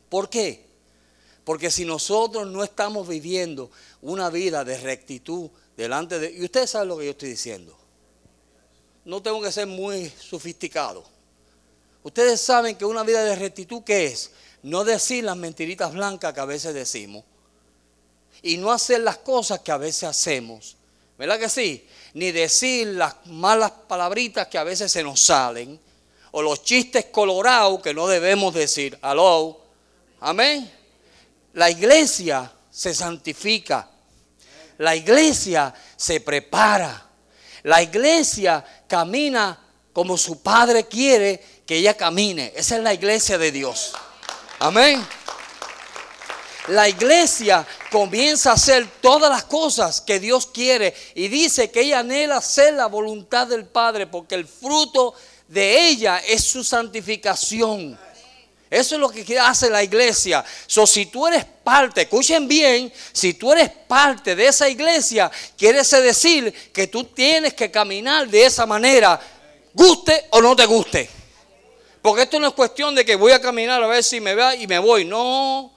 ¿Por qué? Porque si nosotros no estamos viviendo una vida de rectitud delante de... Y ustedes saben lo que yo estoy diciendo. No tengo que ser muy sofisticado. Ustedes saben que una vida de rectitud, ¿qué es? No decir las mentiritas blancas que a veces decimos. Y no hacer las cosas que a veces hacemos. ¿Verdad que sí? Ni decir las malas palabritas que a veces se nos salen. O los chistes colorados que no debemos decir. Aló. Amén. La iglesia se santifica. La iglesia se prepara. La iglesia camina como su padre quiere que ella camine. Esa es la iglesia de Dios. Amén. La iglesia comienza a hacer todas las cosas que Dios quiere y dice que ella anhela hacer la voluntad del Padre porque el fruto de ella es su santificación. Eso es lo que hace la iglesia. So, si tú eres parte, escuchen bien, si tú eres parte de esa iglesia, quiere decir que tú tienes que caminar de esa manera, guste o no te guste. Porque esto no es cuestión de que voy a caminar a ver si me va y me voy. No.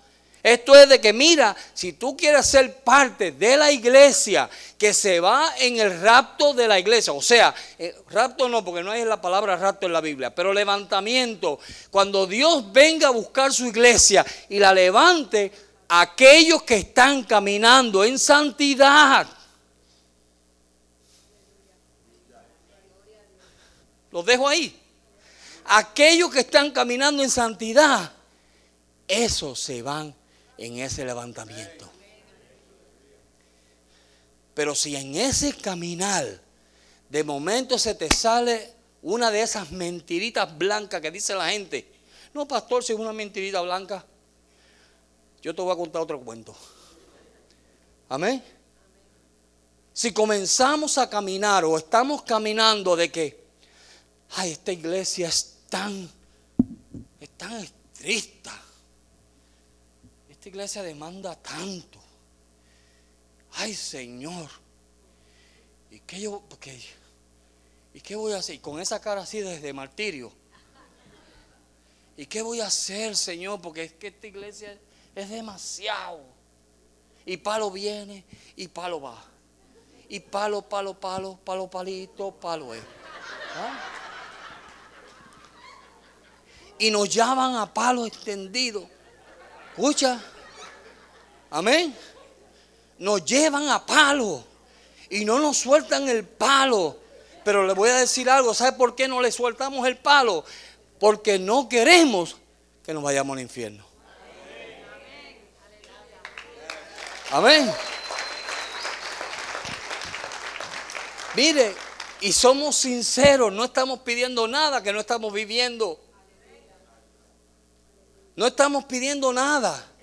Esto es de que, mira, si tú quieres ser parte de la iglesia que se va en el rapto de la iglesia, o sea, eh, rapto no, porque no hay la palabra rapto en la Biblia, pero levantamiento, cuando Dios venga a buscar su iglesia y la levante, aquellos que están caminando en santidad, los dejo ahí. Aquellos que están caminando en santidad, esos se van en ese levantamiento. Pero si en ese caminar de momento se te sale una de esas mentiritas blancas que dice la gente, no pastor, si es una mentirita blanca, yo te voy a contar otro cuento. Amén. Si comenzamos a caminar o estamos caminando de que, ay, esta iglesia es tan, es tan estricta iglesia demanda tanto. Ay, Señor. ¿Y qué yo, porque, ¿y qué voy a hacer? con esa cara así desde martirio. ¿Y qué voy a hacer, Señor? Porque es que esta iglesia es demasiado. Y palo viene y palo va. Y palo, palo, palo, palo, palito, palo es. ¿Ah? Y nos llaman a palo extendido. Escucha. Amén. Nos llevan a palo y no nos sueltan el palo. Pero le voy a decir algo, ¿sabe por qué no le sueltamos el palo? Porque no queremos que nos vayamos al infierno. Amén. Mire, y somos sinceros, no estamos pidiendo nada que no estamos viviendo. No estamos pidiendo nada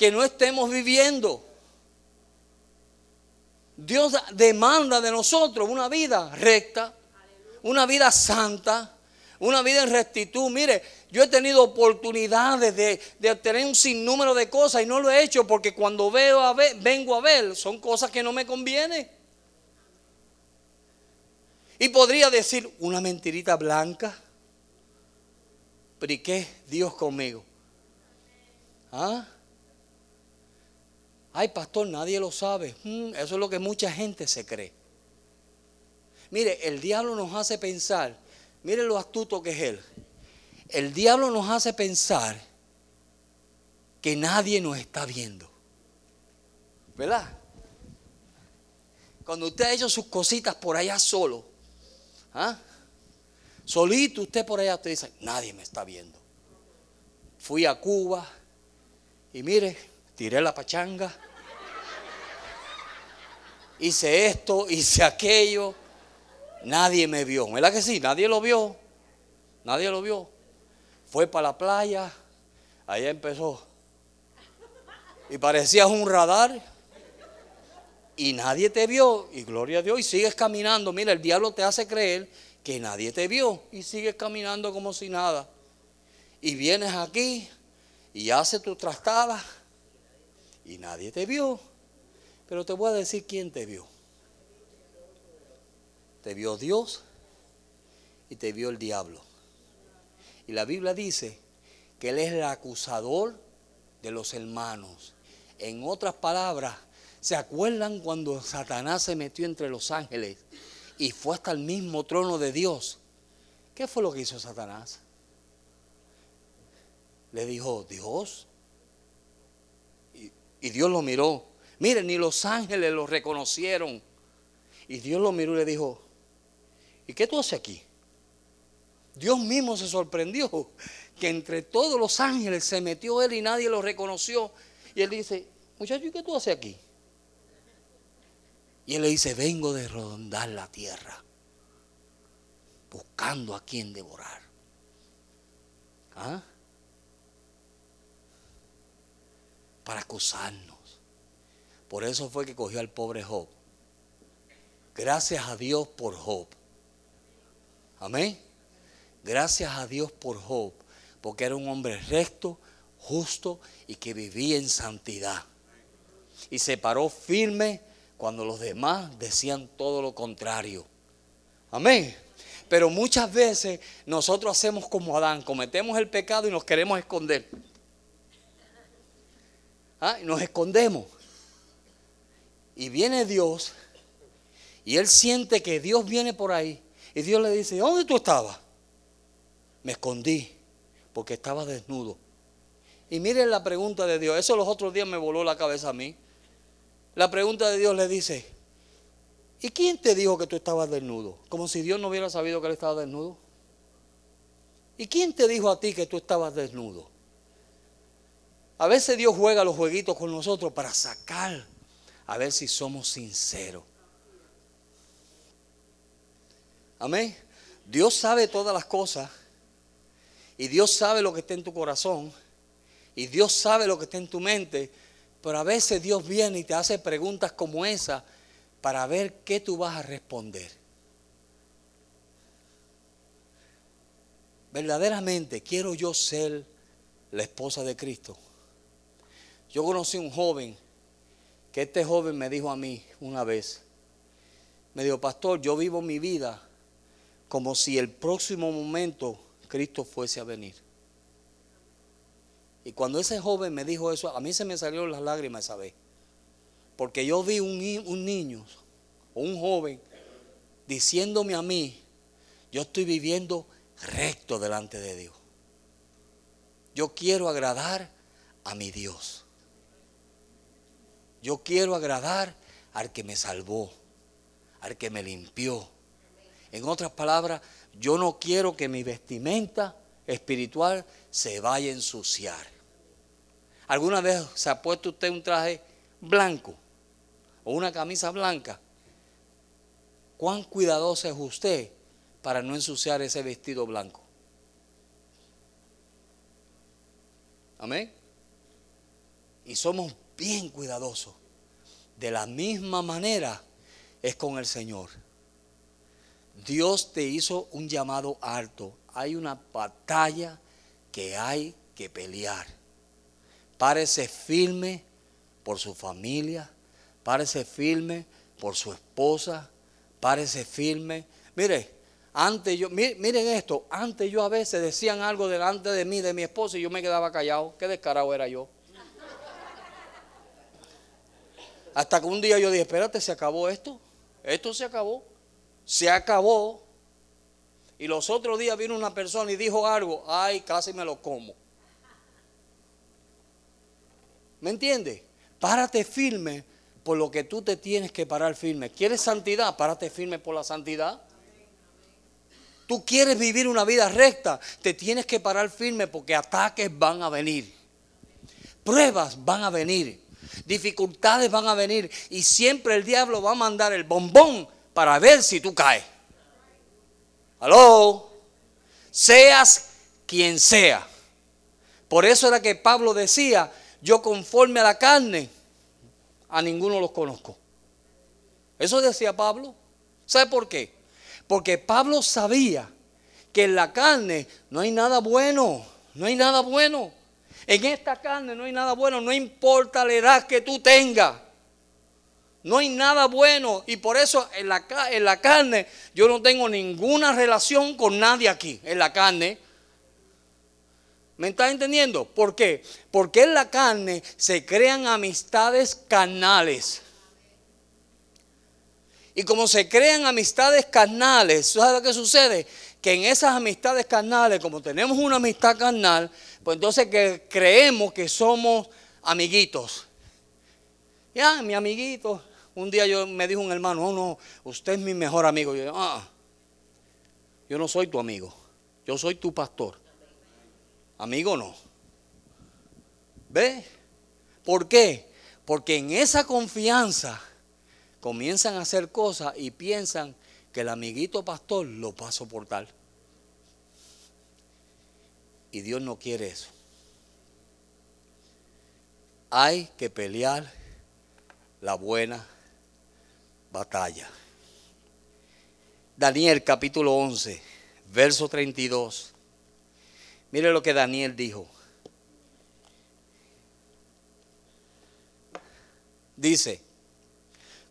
que no estemos viviendo. Dios demanda de nosotros una vida recta, una vida santa, una vida en rectitud. Mire, yo he tenido oportunidades de, obtener un sinnúmero de cosas y no lo he hecho porque cuando veo a ver, vengo a ver, son cosas que no me convienen. Y podría decir una mentirita blanca. Pero ¿y qué Dios conmigo? ¿Ah? Ay, pastor, nadie lo sabe. Mm, eso es lo que mucha gente se cree. Mire, el diablo nos hace pensar, mire lo astuto que es él. El diablo nos hace pensar que nadie nos está viendo. ¿Verdad? Cuando usted ha hecho sus cositas por allá solo, ¿ah? solito usted por allá, usted dice, nadie me está viendo. Fui a Cuba y mire, tiré la pachanga, hice esto, hice aquello, nadie me vio. ¿Verdad que sí? Nadie lo vio. Nadie lo vio. Fue para la playa, allá empezó. Y parecías un radar y nadie te vio, y gloria a Dios, y sigues caminando. Mira, el diablo te hace creer que nadie te vio y sigues caminando como si nada. Y vienes aquí y haces tu trastada y nadie te vio. Pero te voy a decir quién te vio. Te vio Dios y te vio el diablo. Y la Biblia dice que Él es el acusador de los hermanos. En otras palabras, ¿Se acuerdan cuando Satanás se metió entre los ángeles y fue hasta el mismo trono de Dios? ¿Qué fue lo que hizo Satanás? Le dijo, Dios. Y, Dios lo miró. Miren, ni los ángeles lo reconocieron. Y Dios lo miró y le dijo, ¿y qué tú haces aquí? Dios mismo se sorprendió que entre todos los ángeles se metió él y nadie lo reconoció. Y él dice, muchacho, ¿y qué tú haces aquí? Y él le dice, vengo de rondar la tierra, buscando a quien devorar. ¿Ah? Para acusarnos. Por eso fue que cogió al pobre Job. Gracias a Dios por Job. Amén. Gracias a Dios por Job, porque era un hombre recto, justo y que vivía en santidad. Y se paró firme cuando los demás decían todo lo contrario. Amén. Pero muchas veces nosotros hacemos como Adán, cometemos el pecado y nos queremos esconder. ¿Ah? Y nos escondemos. Y viene Dios y él siente que Dios viene por ahí. Y Dios le dice, ¿dónde tú estabas? Me escondí porque estaba desnudo. Y miren la pregunta de Dios. Eso los otros días me voló la cabeza a mí la pregunta de Dios le dice, ¿y quién te dijo que tú estabas desnudo? Como si Dios no hubiera sabido que él estaba desnudo. ¿Y quién te dijo a ti que tú estabas desnudo? A veces Dios juega los jueguitos con nosotros para sacar, a ver si somos sinceros. Amén. Dios sabe todas las cosas y Dios sabe lo que está en tu corazón y Dios sabe lo que está en tu mente, pero a veces Dios viene y te hace preguntas como esa para ver qué tú vas a responder. Verdaderamente quiero yo ser la esposa de Cristo. Yo conocí un joven que este joven me dijo a mí una vez, me dijo, pastor, yo vivo mi vida como si el próximo momento Cristo fuese a venir. Y cuando ese joven me dijo eso, a mí se me salieron las lágrimas esa vez. Porque yo vi un, un niño o un joven diciéndome a mí, yo estoy viviendo recto delante de Dios. Yo quiero agradar a mi Dios. Yo quiero agradar al que me salvó, al que me limpió. En otras palabras, yo no quiero que mi vestimenta espiritual se vaya a ensuciar. ¿Alguna vez se ha puesto usted un traje blanco o una camisa blanca? ¿Cuán cuidadoso es usted para no ensuciar ese vestido blanco? Amén. Y somos bien cuidadosos. De la misma manera es con el Señor. Dios te hizo un llamado alto. Hay una batalla que hay que pelear. Párese firme por su familia, párese firme por su esposa, párese firme. Mire, antes yo, miren esto, antes yo a veces decían algo delante de mí, de mi esposa, y yo me quedaba callado. Qué descarado era yo. Hasta que un día yo dije, espérate, se acabó esto. Esto se acabó. Se acabó. Y los otros días vino una persona y dijo algo, ay, casi me lo como. ¿Me entiendes? Párate firme por lo que tú te tienes que parar firme. ¿Quieres santidad? Párate firme por la santidad. Tú quieres vivir una vida recta, te tienes que parar firme porque ataques van a venir. Pruebas van a venir. Dificultades van a venir. Y siempre el diablo va a mandar el bombón para ver si tú caes. Aló. Seas quien sea. Por eso era que Pablo decía, yo conforme a la carne, a ninguno los conozco. Eso decía Pablo. ¿Sabe por qué? Porque Pablo sabía que en la carne no hay nada bueno, no hay nada bueno. En esta carne no hay nada bueno, no importa la edad que tú tengas. No hay nada bueno y por eso en la, carne yo no tengo ninguna relación con nadie aquí, en la carne. ¿Me estás entendiendo? ¿Por qué? Porque en la carne se crean amistades carnales. Y como se crean amistades carnales, ¿sabes lo que sucede? Que en esas amistades carnales, como tenemos una amistad carnal, pues entonces que creemos que somos amiguitos. Ya, mi amiguito, un día yo me dijo un hermano, oh no, usted es mi mejor amigo. Yo, ah, yo no soy tu amigo, yo soy tu pastor. Amigo no. ¿Ve? ¿Por qué? Porque en esa confianza comienzan a hacer cosas y piensan que el amiguito pastor lo va a soportar. Y Dios no quiere eso. Hay que pelear la buena batalla. Daniel capítulo 11, verso 32. Mire lo que Daniel dijo. Dice,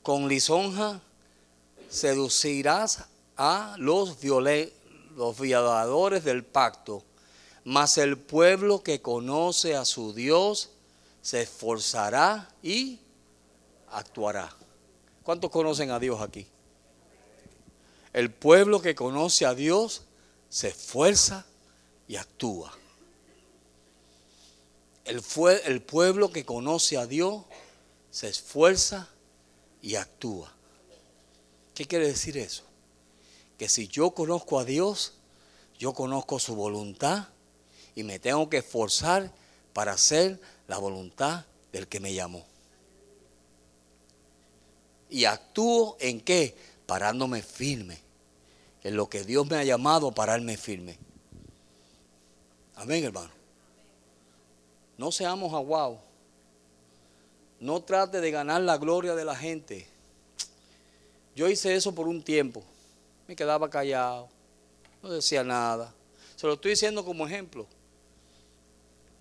con lisonja seducirás a los, violadores del pacto, mas el pueblo que conoce a su Dios se esforzará y actuará. ¿Cuántos conocen a Dios aquí? El pueblo que conoce a Dios se esfuerza y actúa. El, el pueblo que conoce a Dios se esfuerza y actúa. ¿Qué quiere decir eso? Que si yo conozco a Dios, yo conozco su voluntad y me tengo que esforzar para hacer la voluntad del que me llamó. Y actúo en qué? Parándome firme. En lo que Dios me ha llamado, pararme firme. Amén, hermano. No seamos aguados. No trate de ganar la gloria de la gente. Yo hice eso por un tiempo. Me quedaba callado. No decía nada. Se lo estoy diciendo como ejemplo.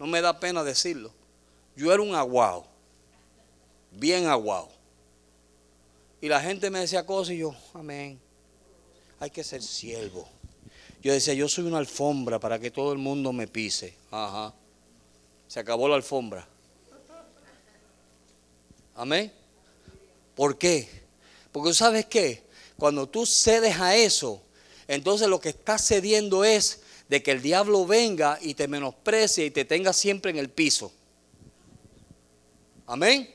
No me da pena decirlo. Yo era un aguado. Bien aguado. Y la gente me decía cosas y yo, amén. Hay que ser siervo. Yo decía, yo soy una alfombra para que todo el mundo me pise. Ajá. Se acabó la alfombra. Amén. ¿Por qué? Porque sabes qué? Cuando tú cedes a eso, entonces lo que estás cediendo es de que el diablo venga y te menosprecie y te tenga siempre en el piso. Amén.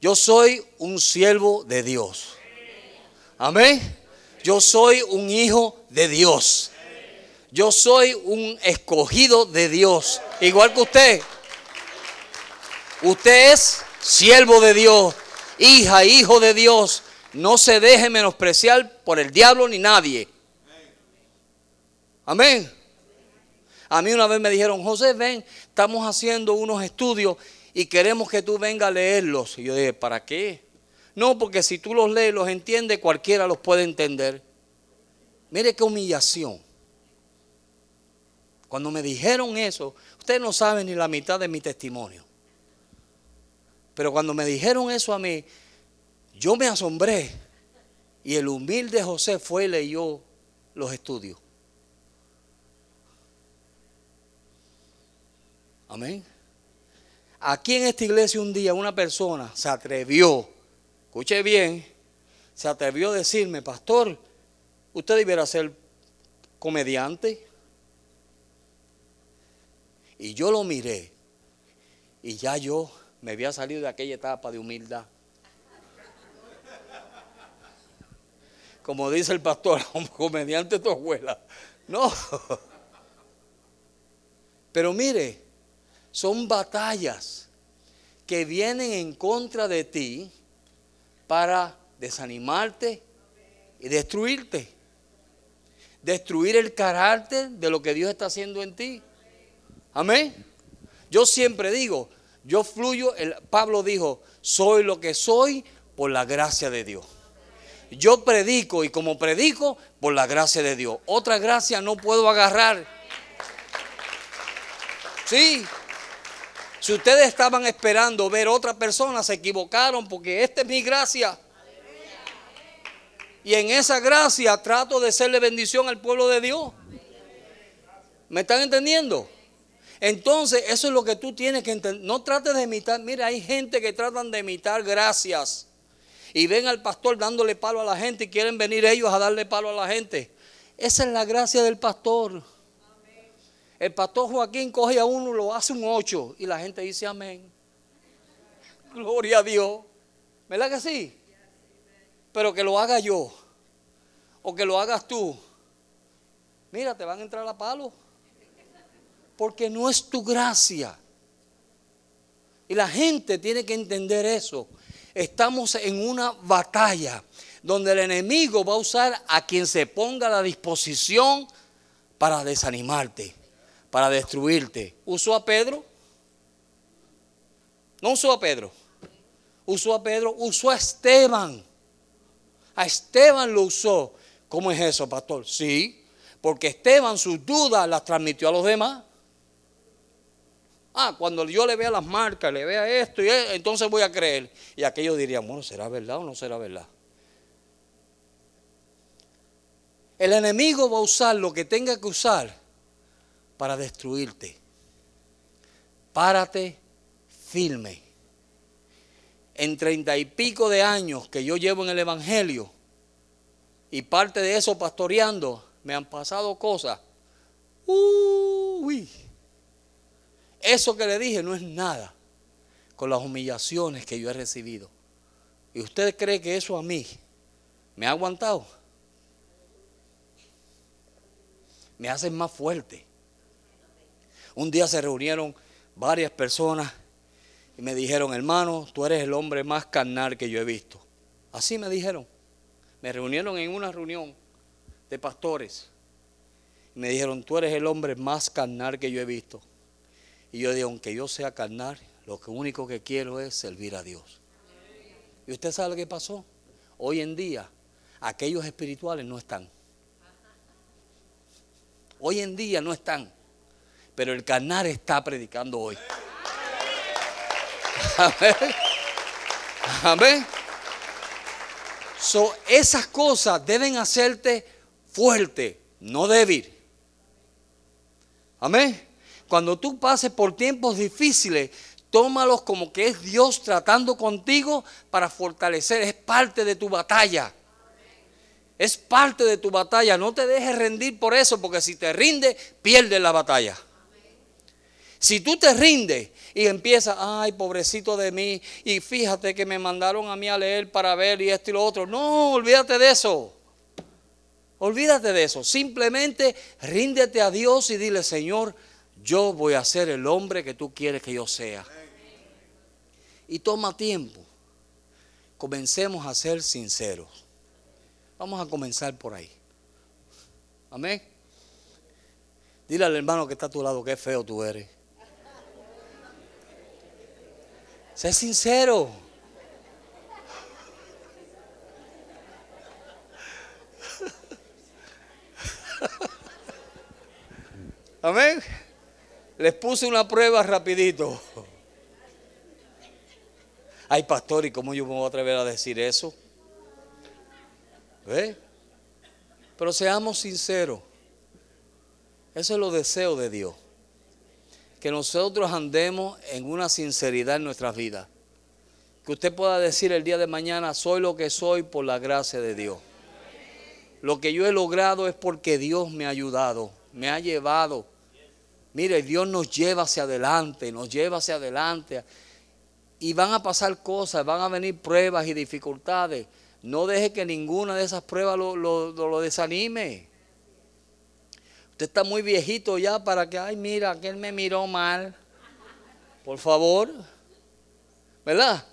Yo soy un siervo de Dios. Amén. Yo soy un hijo de Dios. Yo soy un escogido de Dios. Igual que usted. Usted es siervo de Dios, hija, hijo de Dios. No se deje menospreciar por el diablo ni nadie. Amén. A mí una vez me dijeron, José, ven, estamos haciendo unos estudios y queremos que tú vengas a leerlos. Y yo dije, ¿para qué? No, porque si tú los lees, los entiendes, cualquiera los puede entender. Mire qué humillación. Cuando me dijeron eso, ustedes no saben ni la mitad de mi testimonio. Pero cuando me dijeron eso a mí, yo me asombré. Y el humilde José fue y leyó los estudios. Amén. Aquí en esta iglesia un día una persona se atrevió, escuche bien, se atrevió a decirme, pastor, usted debiera ser comediante. Y yo lo miré y ya yo me había salido de aquella etapa de humildad. Como dice el pastor, comediante tu abuela. No. Pero mire, son batallas que vienen en contra de ti para desanimarte y destruirte. Destruir el carácter de lo que Dios está haciendo en ti. Amén. Yo siempre digo, yo fluyo, el, Pablo dijo, soy lo que soy por la gracia de Dios. Yo predico y como predico, por la gracia de Dios. Otra gracia no puedo agarrar. Sí. Si ustedes estaban esperando ver otra persona, se equivocaron porque esta es mi gracia. Y en esa gracia trato de serle bendición al pueblo de Dios. ¿Me están entendiendo? Entonces, eso es lo que tú tienes que entender. No trates de imitar. Mira, hay gente que tratan de imitar gracias. Y ven al pastor dándole palo a la gente y quieren venir ellos a darle palo a la gente. Esa es la gracia del pastor. El pastor Joaquín coge a uno, lo hace un ocho y la gente dice amén. Gloria a Dios. ¿Verdad que sí? Pero que lo haga yo o que lo hagas tú. Mira, te van a entrar a palo. Porque no es tu gracia. Y la gente tiene que entender eso. Estamos en una batalla donde el enemigo va a usar a quien se ponga a la disposición para desanimarte, para destruirte. ¿Usó a Pedro? No usó a Pedro. Usó a Pedro, usó a Esteban. A Esteban lo usó. ¿Cómo es eso, pastor? Sí, porque Esteban sus dudas las transmitió a los demás. Ah, cuando yo le vea las marcas, le vea esto, y entonces voy a creer. Y aquellos dirían, bueno, ¿será verdad o no será verdad? El enemigo va a usar lo que tenga que usar para destruirte. Párate firme. En treinta y pico de años que yo llevo en el Evangelio, y parte de eso pastoreando, me han pasado cosas. Uy, eso que le dije no es nada con las humillaciones que yo he recibido. ¿Y usted cree que eso a mí me ha aguantado? Me hace más fuerte. Un día se reunieron varias personas y me dijeron, hermano, tú eres el hombre más carnal que yo he visto. Así me dijeron. Me reunieron en una reunión de pastores. Y me dijeron, tú eres el hombre más carnal que yo he visto. Y yo digo, aunque yo sea carnal, lo único que quiero es servir a Dios. ¿Y usted sabe qué pasó? Hoy en día, aquellos espirituales no están. Hoy en día no están. Pero el carnal está predicando hoy. Amén. Amén. So, esas cosas deben hacerte fuerte, no débil. Amén. Cuando tú pases por tiempos difíciles, tómalos como que es Dios tratando contigo para fortalecer. Es parte de tu batalla. Es parte de tu batalla. No te dejes rendir por eso, porque si te rindes, pierdes la batalla. Si tú te rindes y empiezas, ay, pobrecito de mí, y fíjate que me mandaron a mí a leer para ver y esto y lo otro. No, olvídate de eso. Olvídate de eso. Simplemente ríndete a Dios y dile, Señor, yo voy a ser el hombre que tú quieres que yo sea. Y toma tiempo. Comencemos a ser sinceros. Vamos a comenzar por ahí. Amén. Dile al hermano que está a tu lado que feo tú eres. Sé sincero. Amén. Les puse una prueba rapidito. Ay, pastor, ¿y cómo yo me voy a atrever a decir eso? ¿Ve? Pero seamos sinceros. Eso es lo deseo de Dios. que nosotros andemos en una sinceridad en nuestras vidas. Que usted pueda decir el día de mañana, soy lo que soy por la gracia de Dios. Lo que yo he logrado es porque Dios me ha ayudado, me ha llevado. Mire, Dios nos lleva hacia adelante, nos lleva hacia adelante. Y van a pasar cosas, van a venir pruebas y dificultades. No deje que ninguna de esas pruebas lo, desanime. Usted está muy viejito ya para que, ay, mira, que él me miró mal. Por favor. ¿Verdad?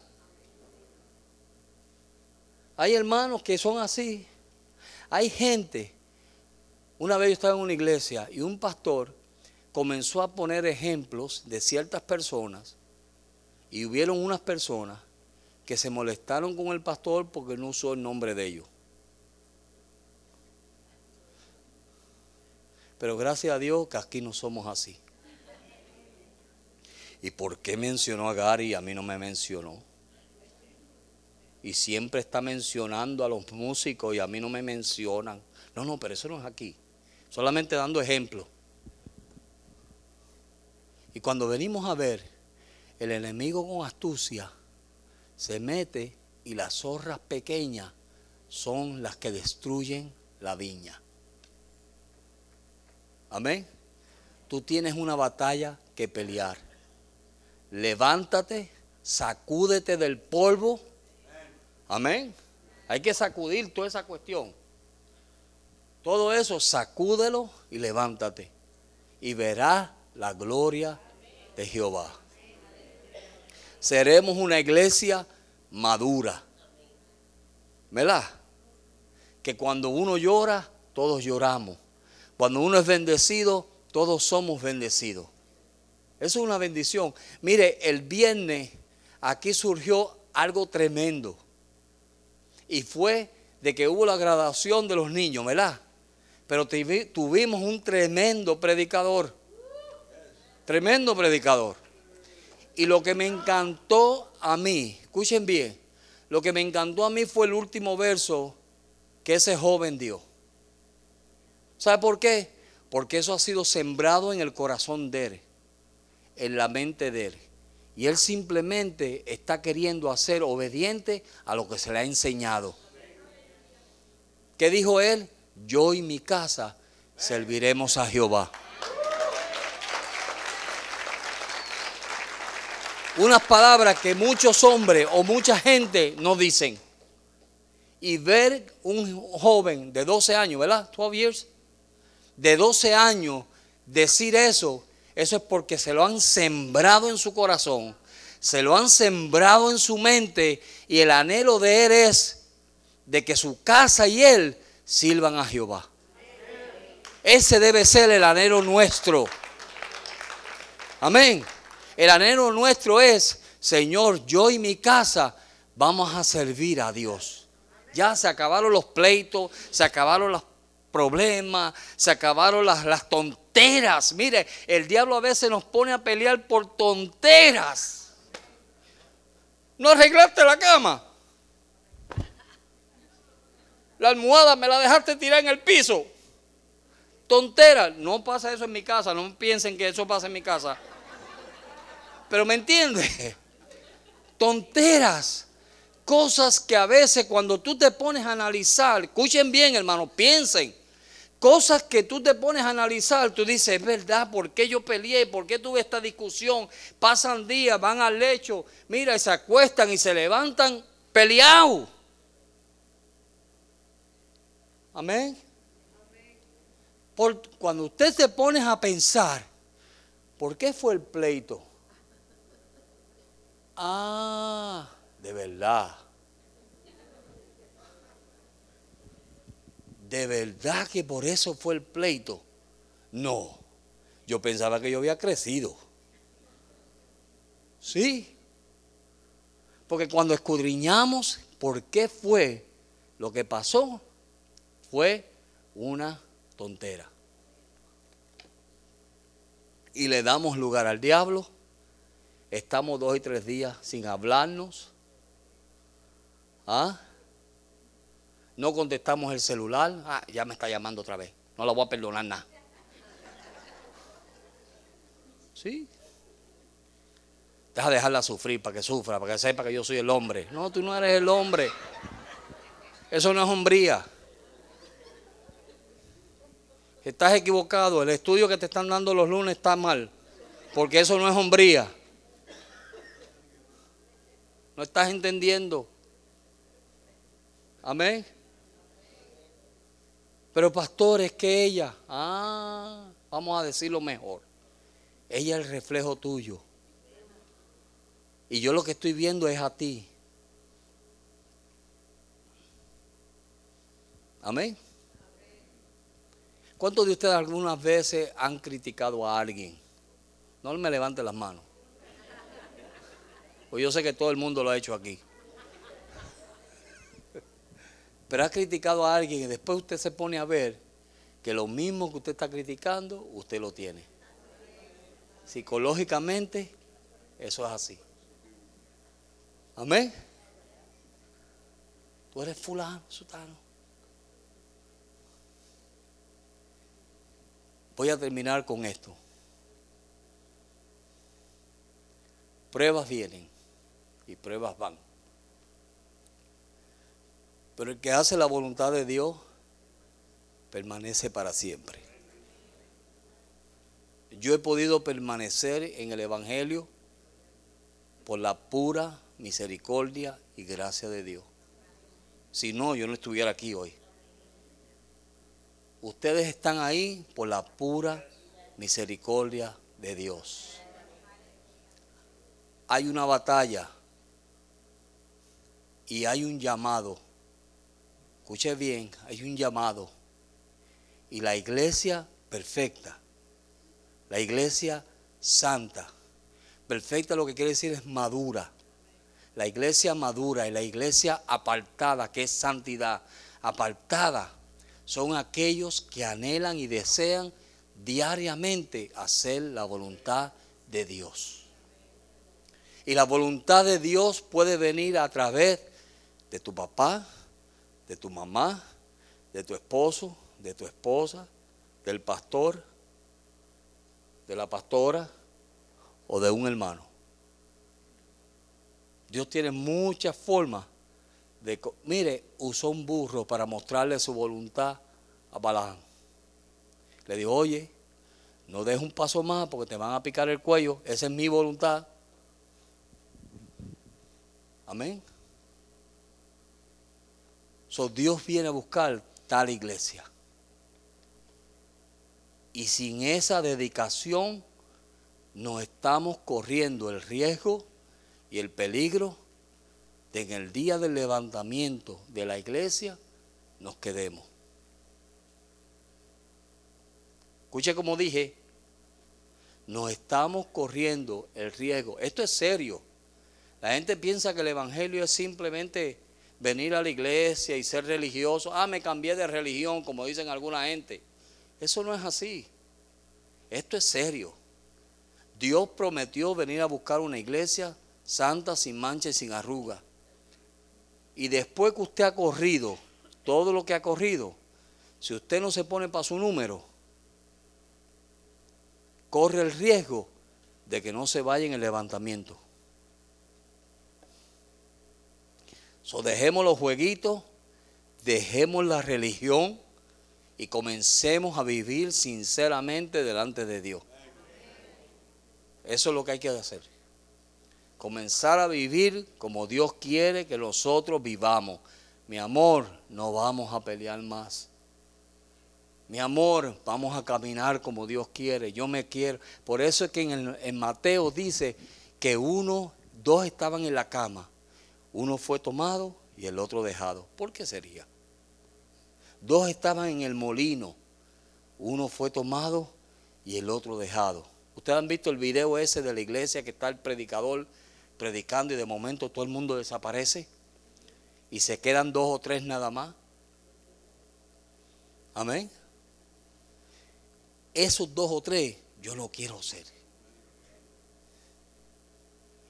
Hay hermanos que son así. Hay gente. Una vez yo estaba en una iglesia y un pastor comenzó a poner ejemplos de ciertas personas y hubieron unas personas que se molestaron con el pastor porque no usó el nombre de ellos. Pero gracias a Dios que aquí no somos así. ¿Y por qué mencionó a Gary y a mí no me mencionó? Y siempre está mencionando a los músicos y a mí no me mencionan. No, no, pero eso no es aquí. Solamente dando ejemplo. Y cuando venimos a ver, el enemigo con astucia se mete y las zorras pequeñas son las que destruyen la viña. Amén. Tú tienes una batalla que pelear. Levántate, sacúdete del polvo. Amén. Hay que sacudir toda esa cuestión. Todo eso, sacúdelo y levántate. Y verás la gloria de Jehová. Seremos una iglesia madura. ¿Verdad? Que cuando uno llora, todos lloramos. Cuando uno es bendecido, todos somos bendecidos. Eso es una bendición. Mire, el viernes aquí surgió algo tremendo. Y fue de que hubo la graduación de los niños, ¿verdad? Pero tuvimos un tremendo predicador. Tremendo predicador. Y lo que me encantó a mí, escuchen bien, lo que me encantó a mí fue el último verso que ese joven dio. ¿Sabe por qué? Porque eso ha sido sembrado en el corazón de él, en la mente de él. Y él simplemente está queriendo hacer obediente a lo que se le ha enseñado. ¿Qué dijo él? Yo y mi casa serviremos a Jehová. Unas palabras que muchos hombres o mucha gente no dicen. Y ver un joven de 12 años, ¿verdad? 12 years de 12 años decir eso, eso es porque se lo han sembrado en su corazón, se lo han sembrado en su mente y el anhelo de él es de que su casa y él sirvan a Jehová. Ese debe ser el anhelo nuestro. Amén. El anhelo nuestro es, Señor, yo y mi casa vamos a servir a Dios. Ya se acabaron los pleitos, se acabaron las problemas, se acabaron las, las tonteras. Mire, el diablo a veces nos pone a pelear por tonteras. ¿No arreglaste la cama? La almohada me la dejaste tirar en el piso. Tontera, no pasa eso en mi casa, no piensen que eso pasa en mi casa. Pero me entiende. Tonteras. Cosas que a veces cuando tú te pones a analizar, escuchen bien hermano, piensen. Cosas que tú te pones a analizar, tú dices, es verdad, ¿por qué yo peleé? ¿Por qué tuve esta discusión? Pasan días, van al lecho, mira, y se acuestan y se levantan peleados. Amén. Por, cuando usted se pone a pensar, ¿por qué fue el pleito? Ah, de verdad. ¿De verdad que por eso fue el pleito? No, yo pensaba que yo había crecido. Sí, porque cuando escudriñamos por qué fue lo que pasó, fue una tontera. Y le damos lugar al diablo, estamos dos y tres días sin hablarnos. ¿Ah? no contestamos el celular, ah, ya me está llamando otra vez, no la voy a perdonar nada. ¿Sí? Deja dejarla sufrir para que sufra, para que sepa que yo soy el hombre. No, tú no eres el hombre. Eso no es hombría. Estás equivocado. El estudio que te están dando los lunes está mal. Porque eso no es hombría. No estás entendiendo. Amén. Pero pastor, es que ella, ah, vamos a decirlo mejor. Ella es el reflejo tuyo. Y yo lo que estoy viendo es a ti. Amén. ¿Cuántos de ustedes algunas veces han criticado a alguien? No me levante las manos. Pues yo sé que todo el mundo lo ha hecho aquí. Pero ha criticado a alguien y después usted se pone a ver que lo mismo que usted está criticando, usted lo tiene. Psicológicamente, eso es así. Amén. Tú eres fulano, sutano. Voy a terminar con esto. Pruebas vienen y pruebas van. Pero el que hace la voluntad de Dios permanece para siempre. Yo he podido permanecer en el Evangelio por la pura misericordia y gracia de Dios. Si no, yo no estuviera aquí hoy. Ustedes están ahí por la pura misericordia de Dios. Hay una batalla y hay un llamado. Escuche bien, hay un llamado. Y la iglesia perfecta, la iglesia santa, perfecta lo que quiere decir es madura. La iglesia madura y la iglesia apartada, que es santidad, apartada, son aquellos que anhelan y desean diariamente hacer la voluntad de Dios. Y la voluntad de Dios puede venir a través de tu papá, de tu mamá, de tu esposo, de tu esposa, del pastor, de la pastora o de un hermano. Dios tiene muchas formas de... Mire, usó un burro para mostrarle su voluntad a Balaam. Le dijo, oye, no dejes un paso más porque te van a picar el cuello. Esa es mi voluntad. Amén. Dios viene a buscar tal iglesia. Y sin esa dedicación nos estamos corriendo el riesgo y el peligro de en el día del levantamiento de la iglesia nos quedemos. Escuche como dije, nos estamos corriendo el riesgo. Esto es serio. La gente piensa que el Evangelio es simplemente venir a la iglesia y ser religioso. Ah, me cambié de religión, como dicen alguna gente. Eso no es así. Esto es serio. Dios prometió venir a buscar una iglesia santa, sin mancha y sin arruga. Y después que usted ha corrido todo lo que ha corrido, si usted no se pone para su número, corre el riesgo de que no se vaya en el levantamiento. So, dejemos los jueguitos, dejemos la religión y comencemos a vivir sinceramente delante de Dios. Eso es lo que hay que hacer. Comenzar a vivir como Dios quiere que nosotros vivamos. Mi amor, no vamos a pelear más. Mi amor, vamos a caminar como Dios quiere. Yo me quiero. Por eso es que en, en Mateo dice que uno, dos estaban en la cama uno fue tomado y el otro dejado. ¿Por qué sería? Dos estaban en el molino. Uno fue tomado y el otro dejado. Ustedes han visto el video ese de la iglesia que está el predicador predicando y de momento todo el mundo desaparece y se quedan dos o tres nada más. Amén. Esos dos o tres yo no quiero ser.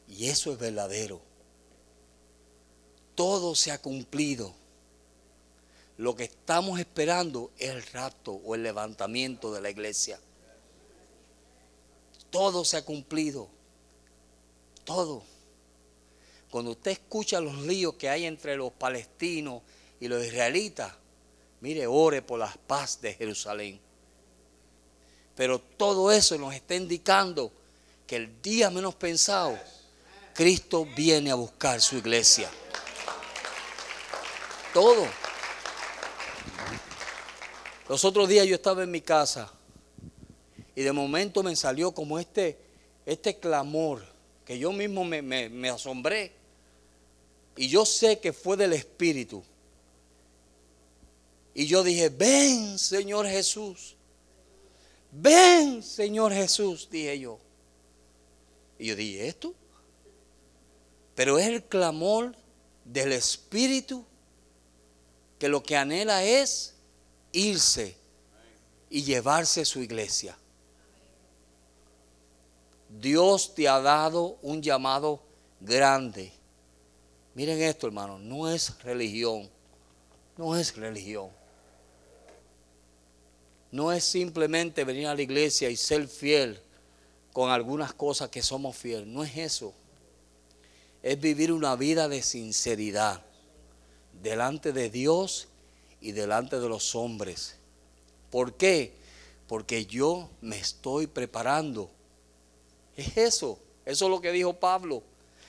Y eso es verdadero todo se ha cumplido. Lo que estamos esperando es el rapto o el levantamiento de la iglesia. Todo se ha cumplido. todo. Cuando usted escucha los líos que hay entre los palestinos y los israelitas, mire, ore por la paz de Jerusalén. Pero todo eso nos está indicando que el día menos pensado, Cristo viene a buscar su iglesia. Todo. Los otros días yo estaba en mi casa y de momento me salió como este, este clamor que yo mismo me, me asombré. Y yo sé que fue del Espíritu. Y yo dije, ven Señor Jesús. Ven Señor Jesús, dije yo. Y yo dije, ¿esto? Pero es el clamor del Espíritu que lo que anhela es irse y llevarse su iglesia. Dios te ha dado un llamado grande. Miren esto, hermano, no es religión, no es religión. No es simplemente venir a la iglesia y ser fiel con algunas cosas que somos fieles. No es eso. Es vivir una vida de sinceridad delante de Dios y delante de los hombres. ¿Por qué? Porque yo me estoy preparando. Es eso. Eso es lo que dijo Pablo.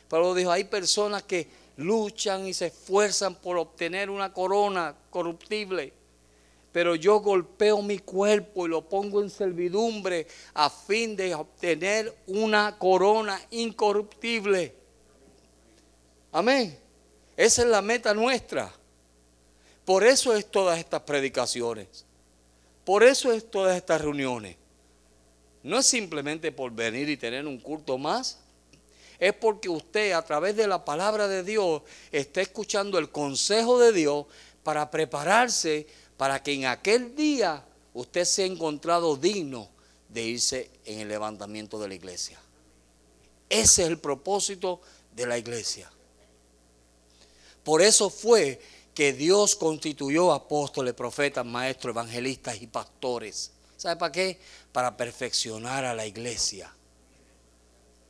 Pablo dijo, hay personas que luchan y se esfuerzan por obtener una corona corruptible pero yo golpeo mi cuerpo y lo pongo en servidumbre a fin de obtener una corona incorruptible. Amén. Esa es la meta nuestra. Por eso es todas estas predicaciones. Por eso es todas estas reuniones. No es simplemente por venir y tener un culto más. Es porque usted a través de la palabra de Dios está escuchando el consejo de Dios para prepararse para que en aquel día usted sea encontrado digno de irse en el levantamiento de la iglesia. Ese es el propósito de la iglesia. Por eso fue que Dios constituyó apóstoles, profetas, maestros, evangelistas y pastores. ¿Sabe para qué? Para perfeccionar a la iglesia.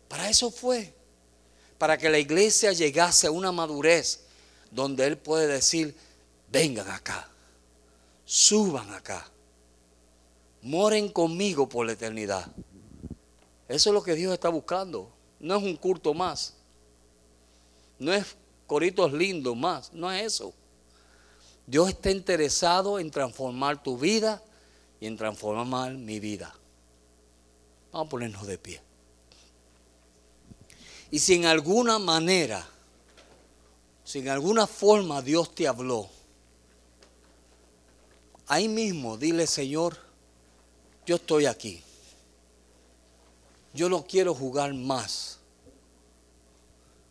Para eso fue. Para que la iglesia llegase a una madurez donde Él puede decir, vengan acá suban acá. Moren conmigo por la eternidad. Eso es lo que Dios está buscando. No es un culto más. No es coritos lindos más. No es eso. Dios está interesado en transformar tu vida y en transformar mi vida. Vamos a ponernos de pie. Y si en alguna manera, si en alguna forma Dios te habló, Ahí mismo dile, Señor, yo estoy aquí. Yo no quiero jugar más.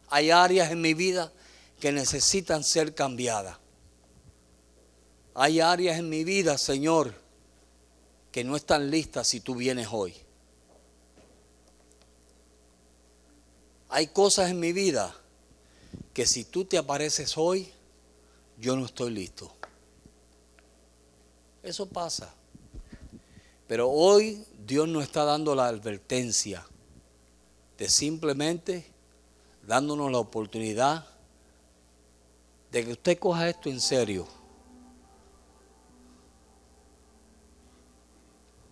Hay áreas en mi vida que necesitan ser cambiadas. Hay áreas en mi vida, Señor, que no están listas si tú vienes hoy. Hay cosas en mi vida que si tú te apareces hoy, yo no estoy listo. Eso pasa. Pero hoy Dios nos está dando la advertencia de simplemente dándonos la oportunidad de que usted coja esto en serio.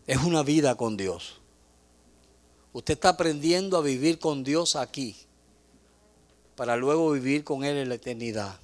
Es una vida con Dios. Usted está aprendiendo a vivir con Dios aquí para luego vivir con Él en la eternidad.